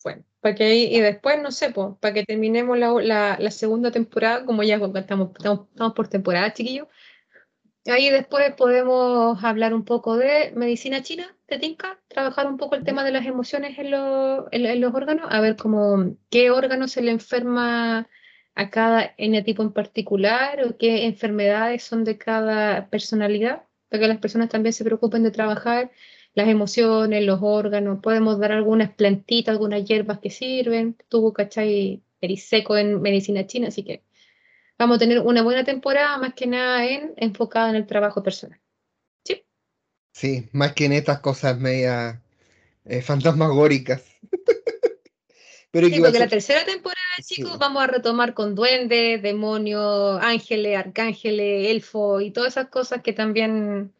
Bueno, para que y después, no sé, pues, para que terminemos la, la, segunda temporada, como ya estamos, estamos, por temporada, chiquillos. Ahí después podemos hablar un poco de medicina china, de Tinka, trabajar un poco el tema de las emociones en, en, los órganos, a ver cómo, qué órgano se le enferma a cada tipo en particular o qué enfermedades son de cada personalidad para que las personas también se preocupen de trabajar las emociones, los órganos. Podemos dar algunas plantitas, algunas hierbas que sirven. Tuvo, ¿cachai? Eriseco en medicina china, así que vamos a tener una buena temporada, más que nada en, enfocada en el trabajo personal. ¿Sí? Sí, más que en estas cosas medias eh, fantasmagóricas. Pero sí, porque la tercera temporada, chicos, vamos a retomar con duendes, demonios, ángeles, arcángeles, elfos y todas esas cosas que también.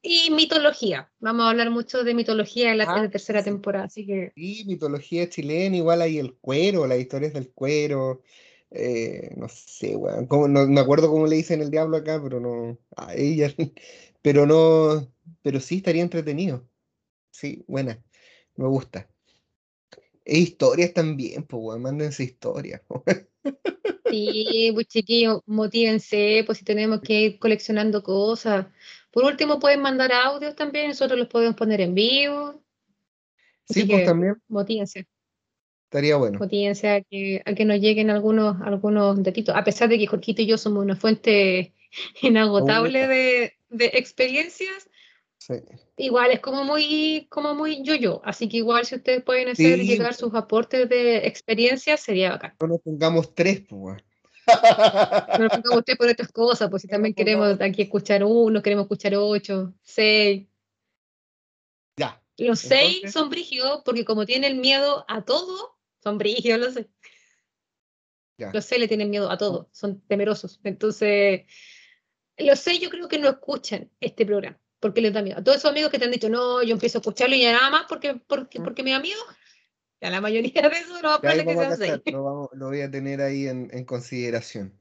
Y mitología. Vamos a hablar mucho de mitología en la, ah, tercera temporada, así que. Sí, mitología chilena, igual hay el cuero, las historias del cuero. Eh, no sé, weón. No, me acuerdo cómo le dicen el diablo acá, pero no. A ella. Pero no. Pero sí estaría entretenido. Sí, buena. Me gusta. E historias también, pues, weón, mándense historias. Sí, pues chiquillos, motívense, pues si tenemos que ir coleccionando cosas. Por último, pueden mandar audios también, nosotros los podemos poner en vivo. sí, pues también. Motívense. Estaría bueno. Motívense a que, a que nos lleguen algunos, algunos datitos, a pesar de que Jorquito y yo somos una fuente inagotable de, de experiencias, Igual es como muy, como muy yo-yo, así que igual si ustedes pueden hacer llegar sus aportes de experiencia, sería bacán. No nos pongamos tres, pues. No nos pongamos tres por otras cosas, pues si también queremos aquí escuchar uno, queremos escuchar ocho, seis. Ya. Los seis son brígidos porque como tienen miedo a todo, son brígidos los seis. Los seis le tienen miedo a todo, son temerosos. Entonces, los seis yo creo que no escuchan este programa porque les da miedo. A todos esos amigos que te han dicho, no, yo empiezo a escucharlo y ya nada más porque, porque, porque me da miedo. Ya la mayoría de eso no va a Ya que vamos a sea cachar, lo, vamos- lo voy a tener ahí en, en consideración.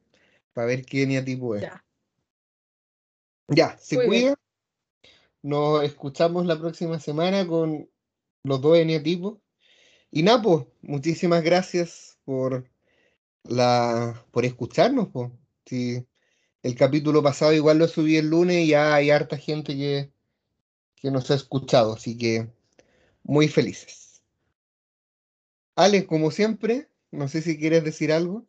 Para ver qué eneatipo es. Ya. Ya, se Muy bien. cuida. Nos escuchamos la próxima semana con los dos eneatipos. Y Napo, muchísimas gracias por la por escucharnos. po. Sí, el capítulo pasado igual lo subí el lunes y ya hay harta gente que, que nos ha escuchado, así que muy felices. Ale, como siempre, no sé si quieres decir algo.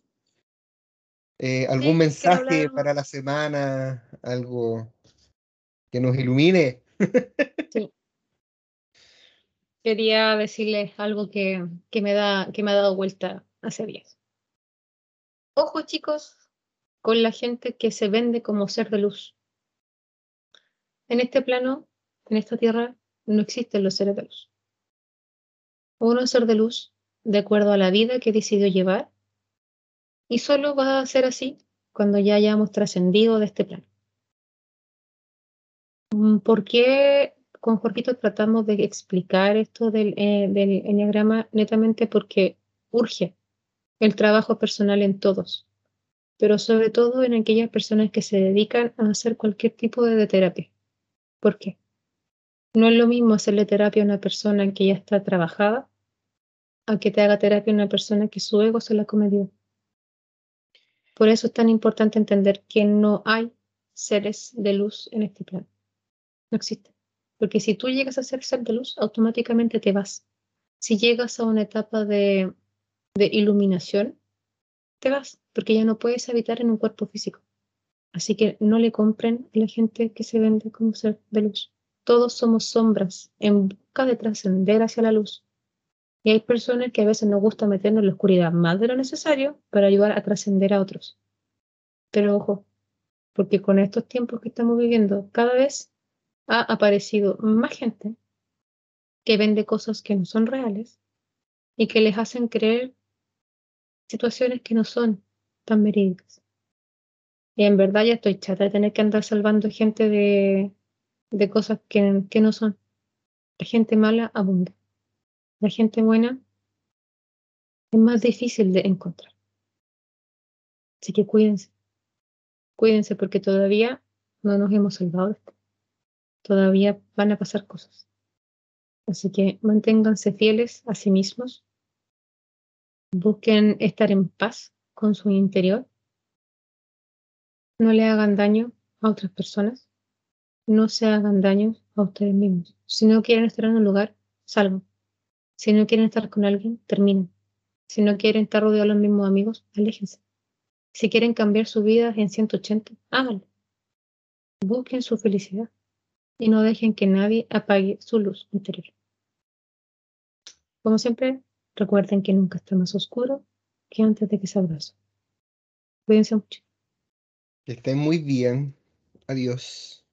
Eh, ¿algún Sí, mensaje para la semana? Algo que nos ilumine. Quería decirles algo que, que me da, que me ha dado vuelta hace días. Ojo, chicos, con la gente que se vende como ser de luz. En este plano, en esta tierra, no existen los seres de luz. Uno es ser de luz de acuerdo a la vida que decidió llevar y solo va a ser así cuando ya hayamos trascendido de este plano. ¿Por qué con Jorgito tratamos de explicar esto del, eh, netamente porque urge el trabajo personal en todos, pero sobre todo en aquellas personas que se dedican a hacer cualquier tipo de terapia. ¿Por qué? No es lo mismo hacerle terapia a una persona que ya está trabajada a que te haga terapia a una persona que su ego se la cometió. Por eso es tan importante entender que no hay seres de luz en este plano. No existe. Porque si tú llegas a ser ser de luz, automáticamente te vas. Si llegas a una etapa de, de iluminación, te vas, porque ya no puedes habitar en un cuerpo físico. Así que no le compren a la gente que se vende como ser de luz. Todos somos sombras en busca de trascender hacia la luz. Y hay personas que a veces nos gusta meternos en la oscuridad más de lo necesario para ayudar a trascender a otros. Pero ojo, porque con estos tiempos que estamos viviendo, cada vez ha aparecido más gente que vende cosas que no son reales y que les hacen creer situaciones que no son tan verídicas. Y en verdad ya estoy chata de tener que andar salvando gente de, de cosas que, que no son. La gente mala abunda. La gente buena es más difícil de encontrar. Así que cuídense. Cuídense porque todavía no nos hemos salvado de esto. Todavía van a pasar cosas. Así que manténganse fieles a sí mismos. Busquen estar en paz con su interior. No le hagan daño a otras personas. No se hagan daño a ustedes mismos. Si no quieren estar en un lugar, salgan. Si no quieren estar con alguien, terminen. Si no quieren estar rodeados de los mismos amigos, aléjense. Si quieren cambiar su vida en 180, háganlo. Busquen su felicidad y no dejen que nadie apague su luz interior. Como siempre, recuerden que nunca está más oscuro que antes de que se abrace. Cuídense mucho. Que estén muy bien. Adiós.